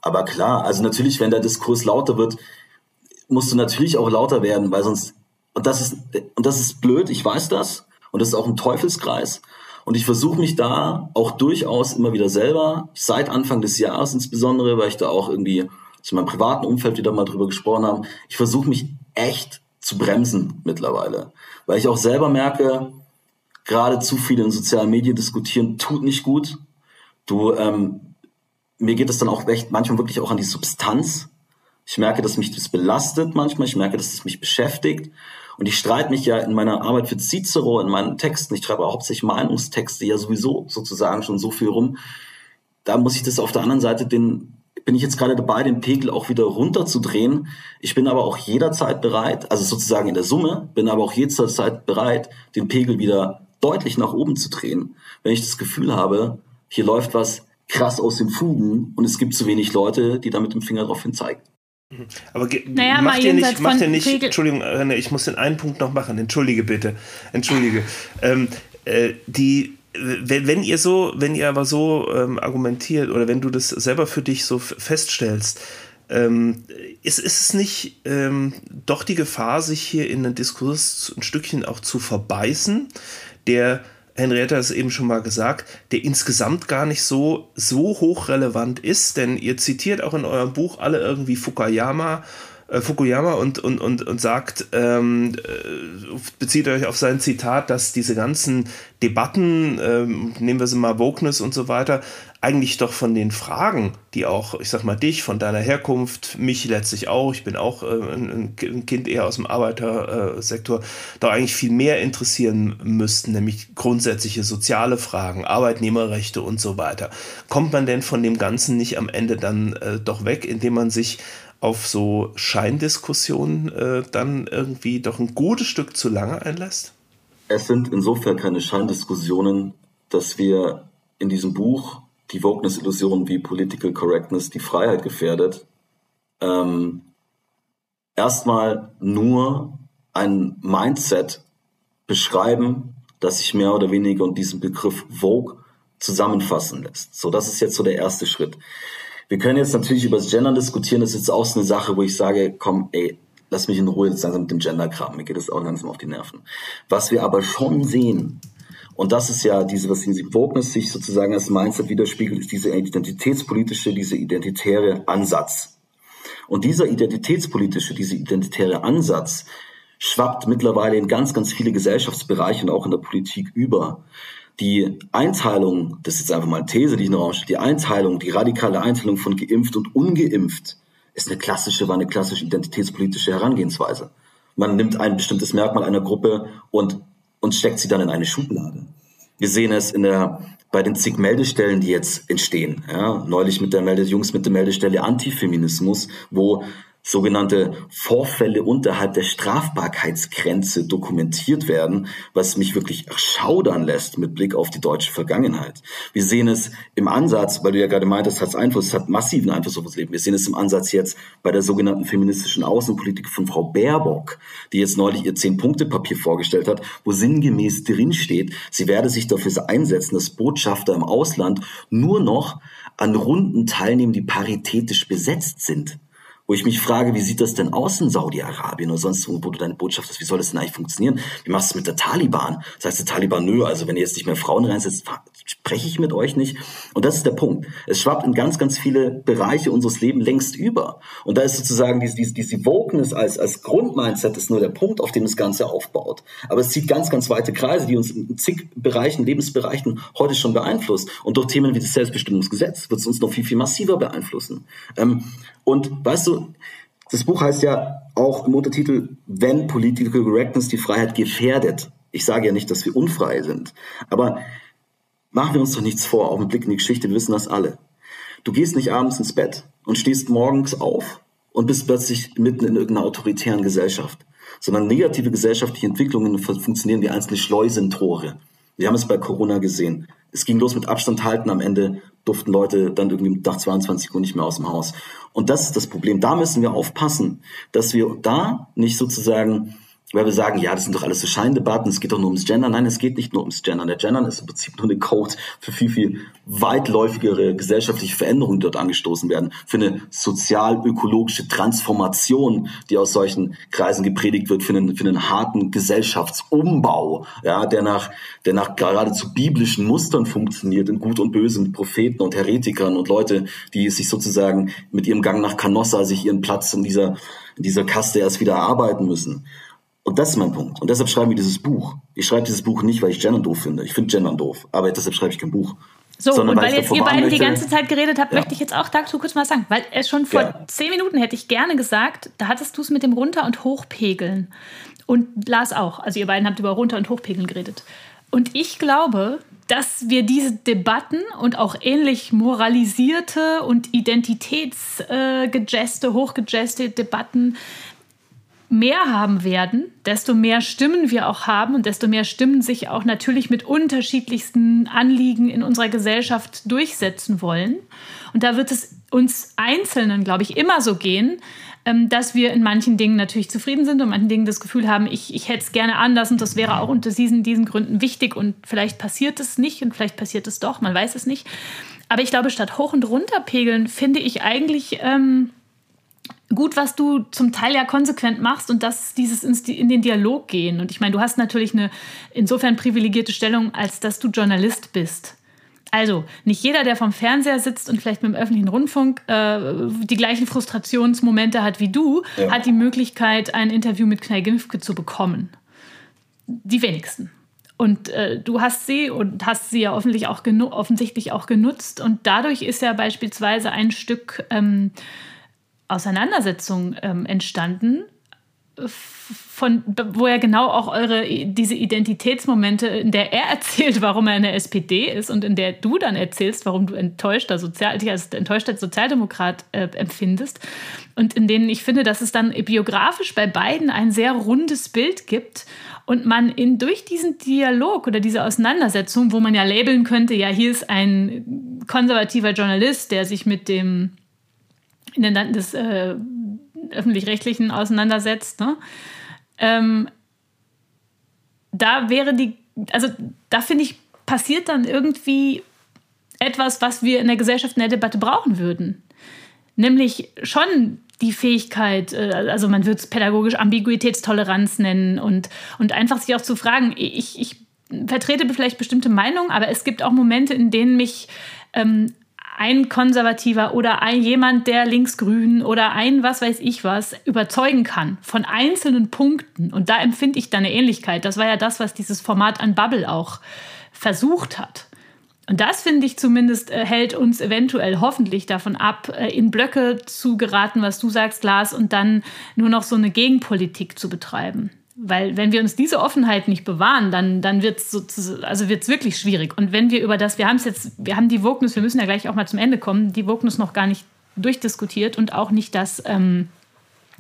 aber klar, also natürlich, wenn der Diskurs lauter wird, musst du natürlich auch lauter werden, weil sonst und das ist, und das ist blöd, ich weiß das. Und das ist auch ein Teufelskreis. Und ich versuche mich da auch durchaus immer wieder selber, seit Anfang des Jahres insbesondere, weil ich da auch irgendwie zu meinem privaten Umfeld wieder mal drüber gesprochen habe, ich versuche mich echt zu bremsen mittlerweile. Weil ich auch selber merke, gerade zu viel in sozialen Medien diskutieren tut nicht gut. Du, ähm, mir geht es dann auch echt manchmal wirklich auch an die Substanz. Ich merke, dass mich das belastet manchmal. Ich merke, dass es mich beschäftigt. Und ich streite mich ja in meiner Arbeit für Cicero, in meinen Texten, ich schreibe hauptsächlich Meinungstexte ja sowieso sozusagen schon so viel rum. Da muss ich das auf der anderen Seite den, bin ich jetzt gerade dabei, den Pegel auch wieder runterzudrehen. Ich bin aber auch jederzeit bereit, also sozusagen in der Summe, bin aber auch jederzeit bereit, den Pegel wieder deutlich nach oben zu drehen, wenn ich das Gefühl habe, hier läuft was krass aus den Fugen und es gibt zu wenig Leute, die da mit dem Finger drauf hin zeigen. Mhm. Aber naja, macht ihr nicht, macht ihr nicht, Entschuldigung, René, ich muss den einen Punkt noch machen, entschuldige bitte, entschuldige. ähm, äh, die, wenn, wenn, ihr so, wenn ihr aber so ähm, argumentiert oder wenn du das selber für dich so feststellst, ähm, ist, ist es nicht ähm, doch die Gefahr, sich hier in den Diskurs ein Stückchen auch zu verbeißen, der Henrietta hat es eben schon mal gesagt, der insgesamt gar nicht so, so hochrelevant ist, denn ihr zitiert auch in eurem Buch alle irgendwie Fukuyama äh, Fukuyama und, und, und, und sagt, ähm, äh, bezieht euch auf sein Zitat, dass diese ganzen Debatten, ähm, nehmen wir sie mal Wokeness und so weiter, eigentlich doch von den Fragen, die auch, ich sag mal, dich, von deiner Herkunft, mich letztlich auch, ich bin auch äh, ein, ein, Kind eher aus dem Arbeitersektor, doch eigentlich viel mehr interessieren müssten, nämlich grundsätzliche soziale Fragen, Arbeitnehmerrechte und so weiter. Kommt man denn von dem Ganzen nicht am Ende dann äh, doch weg, indem man sich auf so Scheindiskussionen äh, dann irgendwie doch ein gutes Stück zu lange einlässt? Es sind insofern keine Scheindiskussionen, dass wir in diesem Buch die Wokeness-Illusion wie Political Correctness die Freiheit gefährdet, ähm, erstmal nur ein Mindset beschreiben, das sich mehr oder weniger unter diesem Begriff Vogue zusammenfassen lässt. So, das ist jetzt so der erste Schritt. Wir können jetzt natürlich über das Gender diskutieren. Das ist jetzt auch so eine Sache, wo ich sage, komm, ey, lass mich in Ruhe jetzt langsam mit dem Gender-Kram. Mir geht das auch langsam auf die Nerven. Was wir aber schon sehen, und das ist ja diese, was in Wokeness sich sozusagen als Mindset widerspiegelt, ist diese identitätspolitische, diese identitäre Ansatz. Und dieser identitätspolitische, diese identitäre Ansatz schwappt mittlerweile in ganz, ganz viele Gesellschaftsbereiche und auch in der Politik über die Einteilung, das ist jetzt einfach mal eine These, die ich in den die Einteilung, die radikale Einteilung von geimpft und ungeimpft ist eine klassische, war eine klassische identitätspolitische Herangehensweise. Man nimmt ein bestimmtes Merkmal einer Gruppe und, und steckt sie dann in eine Schublade. Wir sehen es in der, bei den zig Meldestellen, die jetzt entstehen. Ja, neulich mit der Melde, Jungs mit der Meldestelle Antifeminismus, wo sogenannte Vorfälle unterhalb der Strafbarkeitsgrenze dokumentiert werden, was mich wirklich erschaudern lässt mit Blick auf die deutsche Vergangenheit. Wir sehen es im Ansatz, weil du ja gerade meintest, hat es Einfluss, hat massiven Einfluss auf das Leben. Wir sehen es im Ansatz jetzt bei der sogenannten feministischen Außenpolitik von Frau Baerbock, die jetzt neulich ihr Zehn-Punkte-Papier vorgestellt hat, wo sinngemäß drinsteht, sie werde sich dafür einsetzen, dass Botschafter im Ausland nur noch an Runden teilnehmen, die paritätisch besetzt sind wo ich mich frage, wie sieht das denn aus in Saudi-Arabien oder sonst wo, wo du deine Botschaft hast, wie soll das denn eigentlich funktionieren? Wie machst du es mit der Taliban? Das heißt, der Taliban, nö, also wenn ihr jetzt nicht mehr Frauen reinsetzt, spreche ich mit euch nicht. Und das ist der Punkt. Es schwappt in ganz, ganz viele Bereiche unseres Lebens längst über. Und da ist sozusagen diese, diese, diese Wokeness als, als Grundmindset ist nur der Punkt, auf dem das Ganze aufbaut. Aber es zieht ganz, ganz weite Kreise, die uns in zig Bereichen, Lebensbereichen heute schon beeinflusst. Und durch Themen wie das Selbstbestimmungsgesetz wird es uns noch viel, viel massiver beeinflussen. Ähm, und weißt du, das Buch heißt ja auch im Untertitel, wenn Political Correctness die Freiheit gefährdet. Ich sage ja nicht, dass wir unfrei sind, aber machen wir uns doch nichts vor, auch mit Blick in die Geschichte, wir wissen das alle. Du gehst nicht abends ins Bett und stehst morgens auf und bist plötzlich mitten in irgendeiner autoritären Gesellschaft, sondern negative gesellschaftliche Entwicklungen funktionieren wie einzelne Schleusentore. Wir haben es bei Corona gesehen. Es ging los mit Abstand halten, am Ende durften Leute dann irgendwie nach 22 Uhr nicht mehr aus dem Haus. Und das ist das Problem. Da müssen wir aufpassen, dass wir da nicht sozusagen weil wir sagen, ja, das sind doch alles so Scheindebatten, es geht doch nur ums Gender. Nein, es geht nicht nur ums Gender. Der Gender ist im Prinzip nur eine Code für viel, viel weitläufigere gesellschaftliche Veränderungen, die dort angestoßen werden, für eine sozial-ökologische Transformation, die aus solchen Kreisen gepredigt wird, für einen, für einen harten Gesellschaftsumbau, ja, der nach, der nach geradezu biblischen Mustern funktioniert, in Gut und Böse, mit Propheten und Heretikern und Leute, die sich sozusagen mit ihrem Gang nach Canossa sich ihren Platz in dieser, in dieser Kaste erst wieder erarbeiten müssen. Und das ist mein Punkt. Und deshalb schreiben wir dieses Buch. Ich schreibe dieses Buch nicht, weil ich Gendern doof finde. Ich finde Gendern doof. Aber deshalb schreibe ich kein Buch. So, Sondern und weil, weil jetzt ihr beiden möchte, die ganze Zeit geredet habt, ja. möchte ich jetzt auch dazu kurz mal sagen, weil es schon vor ja. zehn Minuten hätte ich gerne gesagt, da hattest du es mit dem Runter- und Hochpegeln. Und Lars auch. Also ihr beiden habt über Runter- und Hochpegeln geredet. Und ich glaube, dass wir diese Debatten und auch ähnlich moralisierte und identitätsgejeste, äh, hochgejeste Debatten mehr haben werden, desto mehr Stimmen wir auch haben und desto mehr Stimmen sich auch natürlich mit unterschiedlichsten Anliegen in unserer Gesellschaft durchsetzen wollen. Und da wird es uns Einzelnen, glaube ich, immer so gehen, ähm, dass wir in manchen Dingen natürlich zufrieden sind und manchen Dingen das Gefühl haben, ich, ich hätte es gerne anders und das wäre auch unter diesen, diesen Gründen wichtig und vielleicht passiert es nicht und vielleicht passiert es doch, man weiß es nicht. Aber ich glaube, statt hoch und runter pegeln, finde ich eigentlich ähm, gut, was du zum Teil ja konsequent machst und das dieses in den Dialog gehen. Und ich meine, du hast natürlich eine insofern privilegierte Stellung, als dass du Journalist bist. Also, nicht jeder, der vom Fernseher sitzt und vielleicht mit dem öffentlichen Rundfunk äh, die gleichen Frustrationsmomente hat wie du, ja. hat die Möglichkeit, ein Interview mit Knall Gnifke zu bekommen. Die wenigsten. Und äh, du hast sie und hast sie ja offensichtlich auch, offensichtlich auch genutzt. Und dadurch ist ja beispielsweise ein Stück ähm, Auseinandersetzung ähm, entstanden, von, wo er genau auch eure, diese Identitätsmomente, in der er erzählt, warum er in der SPD ist und in der du dann erzählst, warum du enttäuschter Sozial, dich als enttäuschter Sozialdemokrat äh, empfindest. Und in denen ich finde, dass es dann biografisch bei beiden ein sehr rundes Bild gibt und man in, durch diesen Dialog oder diese Auseinandersetzung, wo man ja labeln könnte, ja, hier ist ein konservativer Journalist, der sich mit dem Intendanten des äh, öffentlich-rechtlichen auseinandersetzt, ne? ähm, da wäre die, also da finde ich, passiert dann irgendwie etwas, was wir in der Gesellschaft in der Debatte brauchen würden. Nämlich schon die Fähigkeit, äh, also man würde es pädagogisch Ambiguitätstoleranz nennen und, und einfach sich auch zu fragen, ich, ich vertrete vielleicht bestimmte Meinungen, aber es gibt auch Momente, in denen mich ähm, ein Konservativer oder ein jemand, der linksgrün oder ein was weiß ich was überzeugen kann von einzelnen Punkten. Und da empfinde ich da eine Ähnlichkeit. Das war ja das, was dieses Format an Bubble auch versucht hat. Und das finde ich zumindest äh, hält uns eventuell hoffentlich davon ab, äh, in Blöcke zu geraten, was du sagst, Lars, und dann nur noch so eine Gegenpolitik zu betreiben. Weil wenn wir uns diese Offenheit nicht bewahren, dann, dann wird es also wird's wirklich schwierig. Und wenn wir über das, wir haben es jetzt, wir haben die Wokeness, wir müssen ja gleich auch mal zum Ende kommen, die Wokeness noch gar nicht durchdiskutiert und auch nicht das, ähm,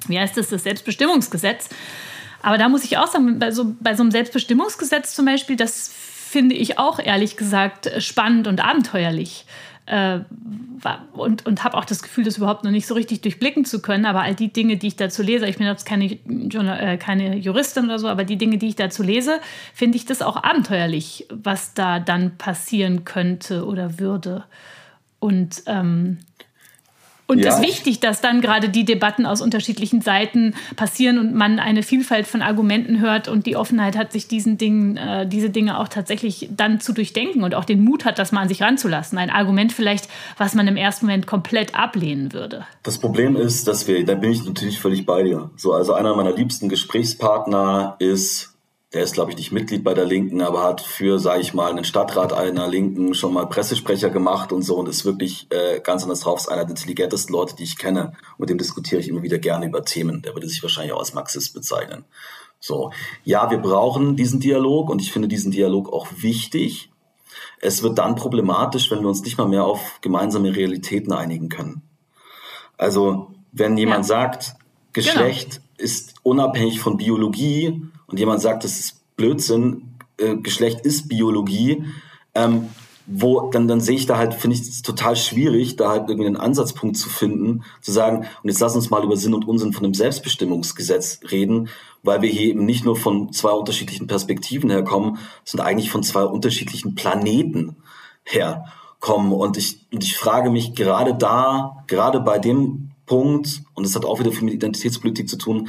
wie heißt das, das Selbstbestimmungsgesetz. Aber da muss ich auch sagen, bei so, bei so einem Selbstbestimmungsgesetz zum Beispiel, das finde ich auch ehrlich gesagt spannend und abenteuerlich äh, und, und habe auch das Gefühl, das überhaupt noch nicht so richtig durchblicken zu können. Aber all die Dinge, die ich dazu lese, ich bin jetzt keine, äh, keine Juristin oder so, aber die Dinge, die ich dazu lese, finde ich das auch abenteuerlich, was da dann passieren könnte oder würde. Und ähm, und es ja. ist wichtig, dass dann gerade die Debatten aus unterschiedlichen Seiten passieren und man eine Vielfalt von Argumenten hört und die Offenheit hat, sich diesen Dingen, äh, diese Dinge auch tatsächlich dann zu durchdenken und auch den Mut hat, das mal an sich ranzulassen. Ein Argument vielleicht, was man im ersten Moment komplett ablehnen würde. Das Problem ist, dass wir, da bin ich natürlich völlig bei dir. So, also einer meiner liebsten Gesprächspartner ist der ist, glaube ich, nicht Mitglied bei der Linken, aber hat für, sage ich mal, einen Stadtrat einer Linken schon mal Pressesprecher gemacht und so und ist wirklich äh, ganz anders drauf. Ist einer der intelligentesten Leute, die ich kenne. Und dem diskutiere ich immer wieder gerne über Themen. Der würde sich wahrscheinlich auch als Marxist bezeichnen. So, ja, wir brauchen diesen Dialog und ich finde diesen Dialog auch wichtig. Es wird dann problematisch, wenn wir uns nicht mal mehr auf gemeinsame Realitäten einigen können. Also, wenn jemand ja. sagt, Geschlecht genau. ist unabhängig von Biologie und jemand sagt, das ist Blödsinn, äh, Geschlecht ist Biologie, ähm, wo dann, dann sehe ich da halt, finde ich es total schwierig, da halt irgendwie einen Ansatzpunkt zu finden, zu sagen, und jetzt lass uns mal über Sinn und Unsinn von dem Selbstbestimmungsgesetz reden, weil wir hier eben nicht nur von zwei unterschiedlichen Perspektiven herkommen, sondern eigentlich von zwei unterschiedlichen Planeten herkommen. Und ich, und ich frage mich gerade da, gerade bei dem Punkt, und das hat auch wieder viel mit Identitätspolitik zu tun,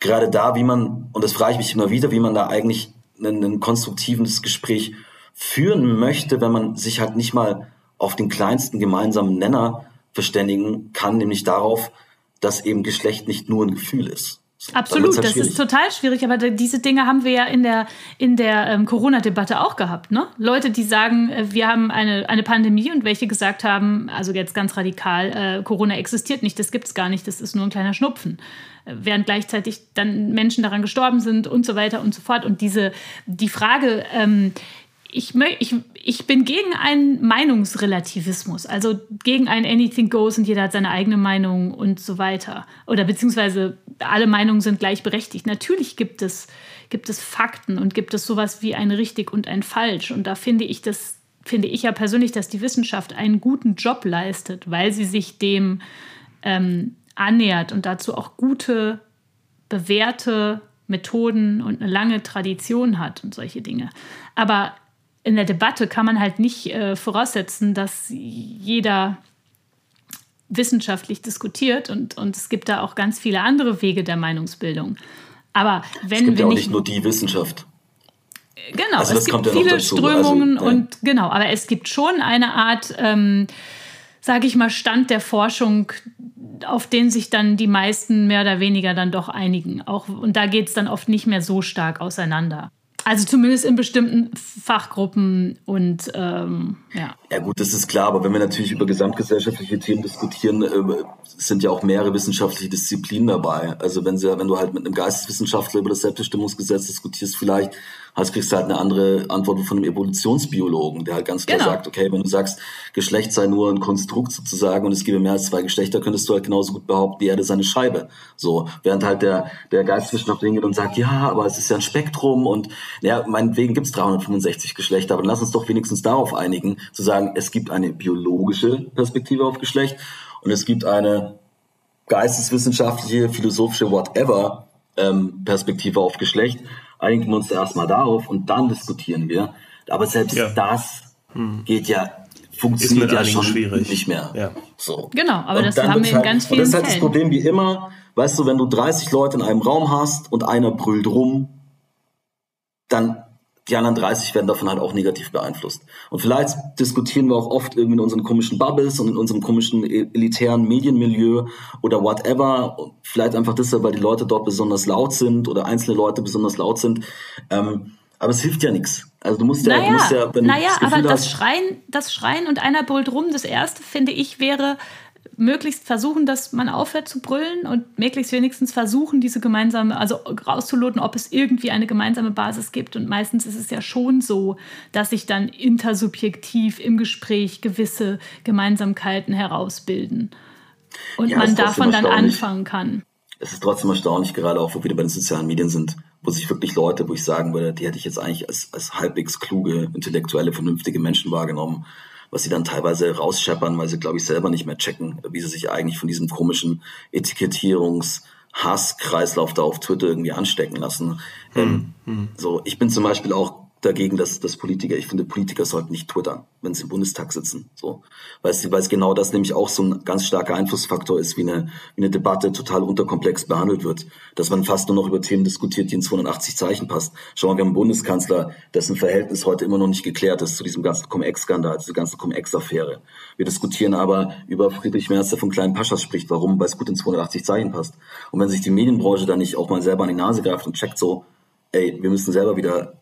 gerade da, wie man, und das frage ich mich immer wieder, wie man da eigentlich ein, ein konstruktives Gespräch führen möchte, wenn man sich halt nicht mal auf den kleinsten gemeinsamen Nenner verständigen kann, nämlich darauf, dass eben Geschlecht nicht nur ein Gefühl ist. Absolut, halt das ist total schwierig, aber diese Dinge haben wir ja in der, in der ähm, Corona-Debatte auch gehabt. Ne? Leute, die sagen, äh, wir haben eine, eine Pandemie und welche gesagt haben, also jetzt ganz radikal, äh, Corona existiert nicht, das gibt es gar nicht, das ist nur ein kleiner Schnupfen. Äh, während gleichzeitig dann Menschen daran gestorben sind und so weiter und so fort. Und diese, die Frage, ähm, ich, ich, ich bin gegen einen Meinungsrelativismus, also gegen ein Anything Goes und jeder hat seine eigene Meinung und so weiter. Oder beziehungsweise alle Meinungen sind gleichberechtigt. Natürlich gibt es, gibt es Fakten und gibt es sowas wie ein richtig und ein falsch. Und da finde ich das, finde ich ja persönlich, dass die Wissenschaft einen guten Job leistet, weil sie sich dem ähm, annähert und dazu auch gute, bewährte Methoden und eine lange Tradition hat und solche Dinge. Aber in der Debatte kann man halt nicht äh, voraussetzen, dass jeder wissenschaftlich diskutiert und, und es gibt da auch ganz viele andere Wege der Meinungsbildung. Aber wenn es gibt wir ja auch nicht, nur die Wissenschaft. Genau, also es gibt ja viele also, Strömungen also, und genau, aber es gibt schon eine Art, ähm, sage ich mal, Stand der Forschung, auf den sich dann die meisten mehr oder weniger dann doch einigen. Auch, und da geht es dann oft nicht mehr so stark auseinander. Also zumindest in bestimmten Fachgruppen und ähm, ja. Ja gut, das ist klar, aber wenn wir natürlich über gesamtgesellschaftliche Themen diskutieren, äh, sind ja auch mehrere wissenschaftliche Disziplinen dabei. Also wenn, sie, wenn du halt mit einem Geisteswissenschaftler über das Selbstbestimmungsgesetz diskutierst, vielleicht hast, kriegst du halt eine andere Antwort von einem Evolutionsbiologen, der halt ganz klar genau. sagt, okay, wenn du sagst, Geschlecht sei nur ein Konstrukt sozusagen und es gebe mehr als zwei Geschlechter, könntest du halt genauso gut behaupten, die Erde sei eine Scheibe. So, während halt der, der Geisteswissenschaftler hingeht und sagt, ja, aber es ist ja ein Spektrum und ja, meinetwegen gibt es 365 Geschlechter, aber dann lass uns doch wenigstens darauf einigen, zu sagen, es gibt eine biologische Perspektive auf Geschlecht und es gibt eine geisteswissenschaftliche, philosophische, whatever ähm, Perspektive auf Geschlecht einigen wir uns erstmal darauf und dann diskutieren wir. Aber selbst ja. das hm. geht ja funktioniert ja schon schwierig. nicht mehr. Ja. So. Genau, aber und das haben wir in halt, ganz vielen Und das ist halt Fällen. das Problem wie immer, weißt du, wenn du 30 Leute in einem Raum hast und einer brüllt rum, dann die anderen 30 werden davon halt auch negativ beeinflusst. Und vielleicht diskutieren wir auch oft irgendwie in unseren komischen Bubbles und in unserem komischen e-, elitären Medienmilieu oder whatever. Vielleicht einfach deshalb, weil die Leute dort besonders laut sind oder einzelne Leute besonders laut sind. Ähm, aber es hilft ja nichts. Also du musst ja, naja, du musst ja wenn naja, das aber das Schreien, das Schreien und einer brüllt rum, das erste finde ich wäre möglichst versuchen, dass man aufhört zu brüllen und möglichst wenigstens versuchen, diese gemeinsame, also rauszuloten, ob es irgendwie eine gemeinsame Basis gibt. Und meistens ist es ja schon so, dass sich dann intersubjektiv im Gespräch gewisse Gemeinsamkeiten herausbilden und ja, man davon dann anfangen kann. Es ist trotzdem erstaunlich, gerade auch, wo wir bei den sozialen Medien sind, wo sich wirklich Leute, wo ich sagen würde, die hätte ich jetzt eigentlich als, als halbwegs kluge, intellektuelle, vernünftige Menschen wahrgenommen, was sie dann teilweise rausscheppern, weil sie, glaube ich, selber nicht mehr checken, wie sie sich eigentlich von diesem komischen Etikettierungs- Hasskreislauf da auf Twitter irgendwie anstecken lassen. Hm, ähm, hm. So, ich bin zum Beispiel auch dagegen, dass, dass Politiker, ich finde, Politiker sollten nicht twittern, wenn sie im Bundestag sitzen. So. Weil es, weil es genau das nämlich auch so ein ganz starker Einflussfaktor ist, wie eine, wie eine Debatte total unterkomplex behandelt wird. Dass man fast nur noch über Themen diskutiert, die in 280 Zeichen passt. Schau mal, wir haben einen Bundeskanzler, dessen Verhältnis heute immer noch nicht geklärt ist zu diesem ganzen Cum-Ex-Skandal, zu der ganzen Cum-Ex-Affäre. Wir diskutieren aber über Friedrich Merz, der von kleinen Paschas spricht, warum, weil es gut in 280 Zeichen passt. Und wenn sich die Medienbranche da nicht auch mal selber an die Nase greift und checkt so, ey, wir müssen selber wieder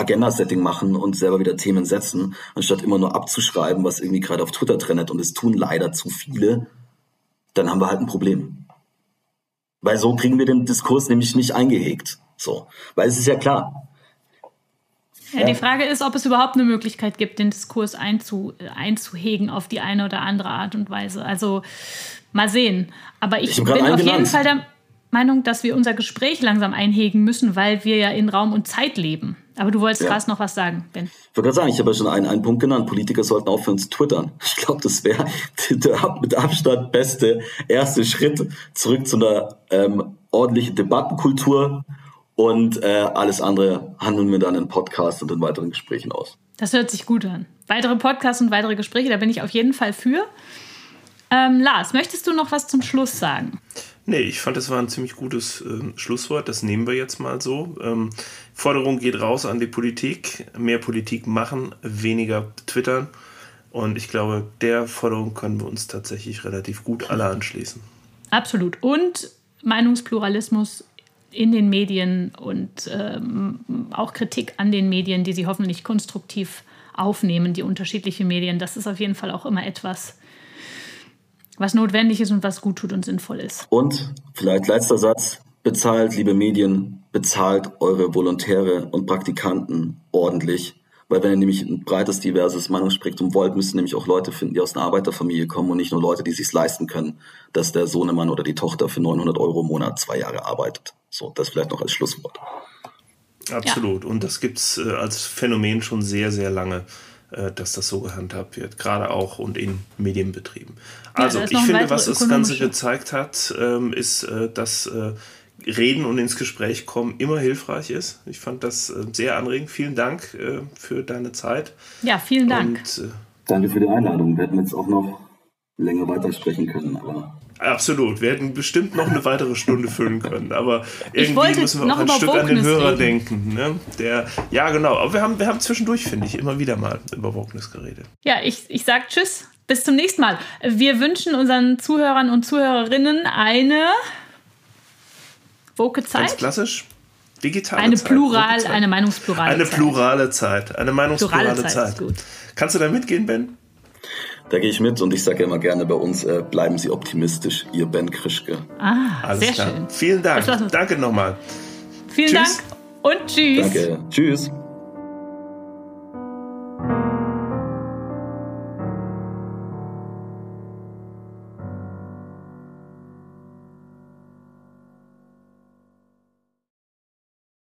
Agenda-Setting machen und selber wieder Themen setzen, anstatt immer nur abzuschreiben, was irgendwie gerade auf Twitter trendet und es tun leider zu viele, dann haben wir halt ein Problem. Weil so kriegen wir den Diskurs nämlich nicht eingehegt. So. Weil es ist ja klar. Ja, die Frage ist, ob es überhaupt eine Möglichkeit gibt, den Diskurs einzu, einzuhegen auf die eine oder andere Art und Weise. Also mal sehen. Aber ich, ich bin auf jeden Fall der Meinung, dass wir unser Gespräch langsam einhegen müssen, weil wir ja in Raum und Zeit leben. Aber du wolltest ja. gerade noch was sagen, Ben. Ich wollte gerade sagen, ich habe ja schon einen, einen Punkt genannt. Politiker sollten aufhören zu twittern. Ich glaube, das wäre der mit Abstand beste erste Schritt zurück zu einer ähm, ordentlichen Debattenkultur. Und äh, alles andere handeln wir dann in Podcasts und in weiteren Gesprächen aus. Das hört sich gut an. Weitere Podcasts und weitere Gespräche, da bin ich auf jeden Fall für. Ähm, Lars, möchtest du noch was zum Schluss sagen? Nee, ich fand, das war ein ziemlich gutes äh, Schlusswort. Das nehmen wir jetzt mal so. Ähm, Forderung geht raus an die Politik. Mehr Politik machen, weniger twittern. Und ich glaube, der Forderung können wir uns tatsächlich relativ gut alle anschließen. Absolut. Und Meinungspluralismus in den Medien und ähm, auch Kritik an den Medien, die sie hoffentlich konstruktiv aufnehmen, die unterschiedlichen Medien. Das ist auf jeden Fall auch immer etwas, was notwendig ist und was gut tut und sinnvoll ist. Und vielleicht letzter Satz, bezahlt, liebe Medien, bezahlt eure Volontäre und Praktikanten ordentlich. Weil wenn ihr nämlich ein breites, diverses Meinungsspektrum wollt, müsst ihr nämlich auch Leute finden, die aus einer Arbeiterfamilie kommen und nicht nur Leute, die sich leisten können, dass der Sohnemann oder die Tochter für 900 Euro im Monat zwei Jahre arbeitet. So, das vielleicht noch als Schlusswort. Absolut. Ja. Und das gibt es äh, als Phänomen schon sehr, sehr lange, dass das so gehandhabt wird. Gerade auch und in Medienbetrieben. Also, ja, ich finde, was das Ganze gezeigt hat, ähm, ist, äh, dass äh, Reden und ins Gespräch kommen immer hilfreich ist. Ich fand das äh, sehr anregend. Vielen Dank äh, für deine Zeit. Ja, vielen Dank. Und, äh, Danke für die Einladung. Wir hätten jetzt auch noch länger weitersprechen können, aber. Absolut. Wir hätten bestimmt noch eine weitere Stunde füllen können. Aber irgendwie müssen wir auch ein Stück an den Hörer reden. denken. Ne? Der, ja, genau. Aber wir haben, wir haben zwischendurch, finde ich, immer wieder mal über Wokeness geredet. Ja, ich, ich sage Tschüss. Bis zum nächsten Mal. Wir wünschen unseren Zuhörern und Zuhörerinnen eine Woke Zeit? Ganz klassisch. Digitale eine Zeit. Plural, eine Meinungsplurale Eine plurale Zeit. Eine Meinungsplurale Zeit. Zeit. Gut. Kannst du da mitgehen, Ben? Da gehe ich mit und ich sage immer gerne bei uns, äh, bleiben Sie optimistisch, Ihr Ben Krischke. Ah, Alles sehr klar. schön. Vielen Dank. Danke nochmal. Vielen tschüss. Dank und tschüss. Danke. Tschüss.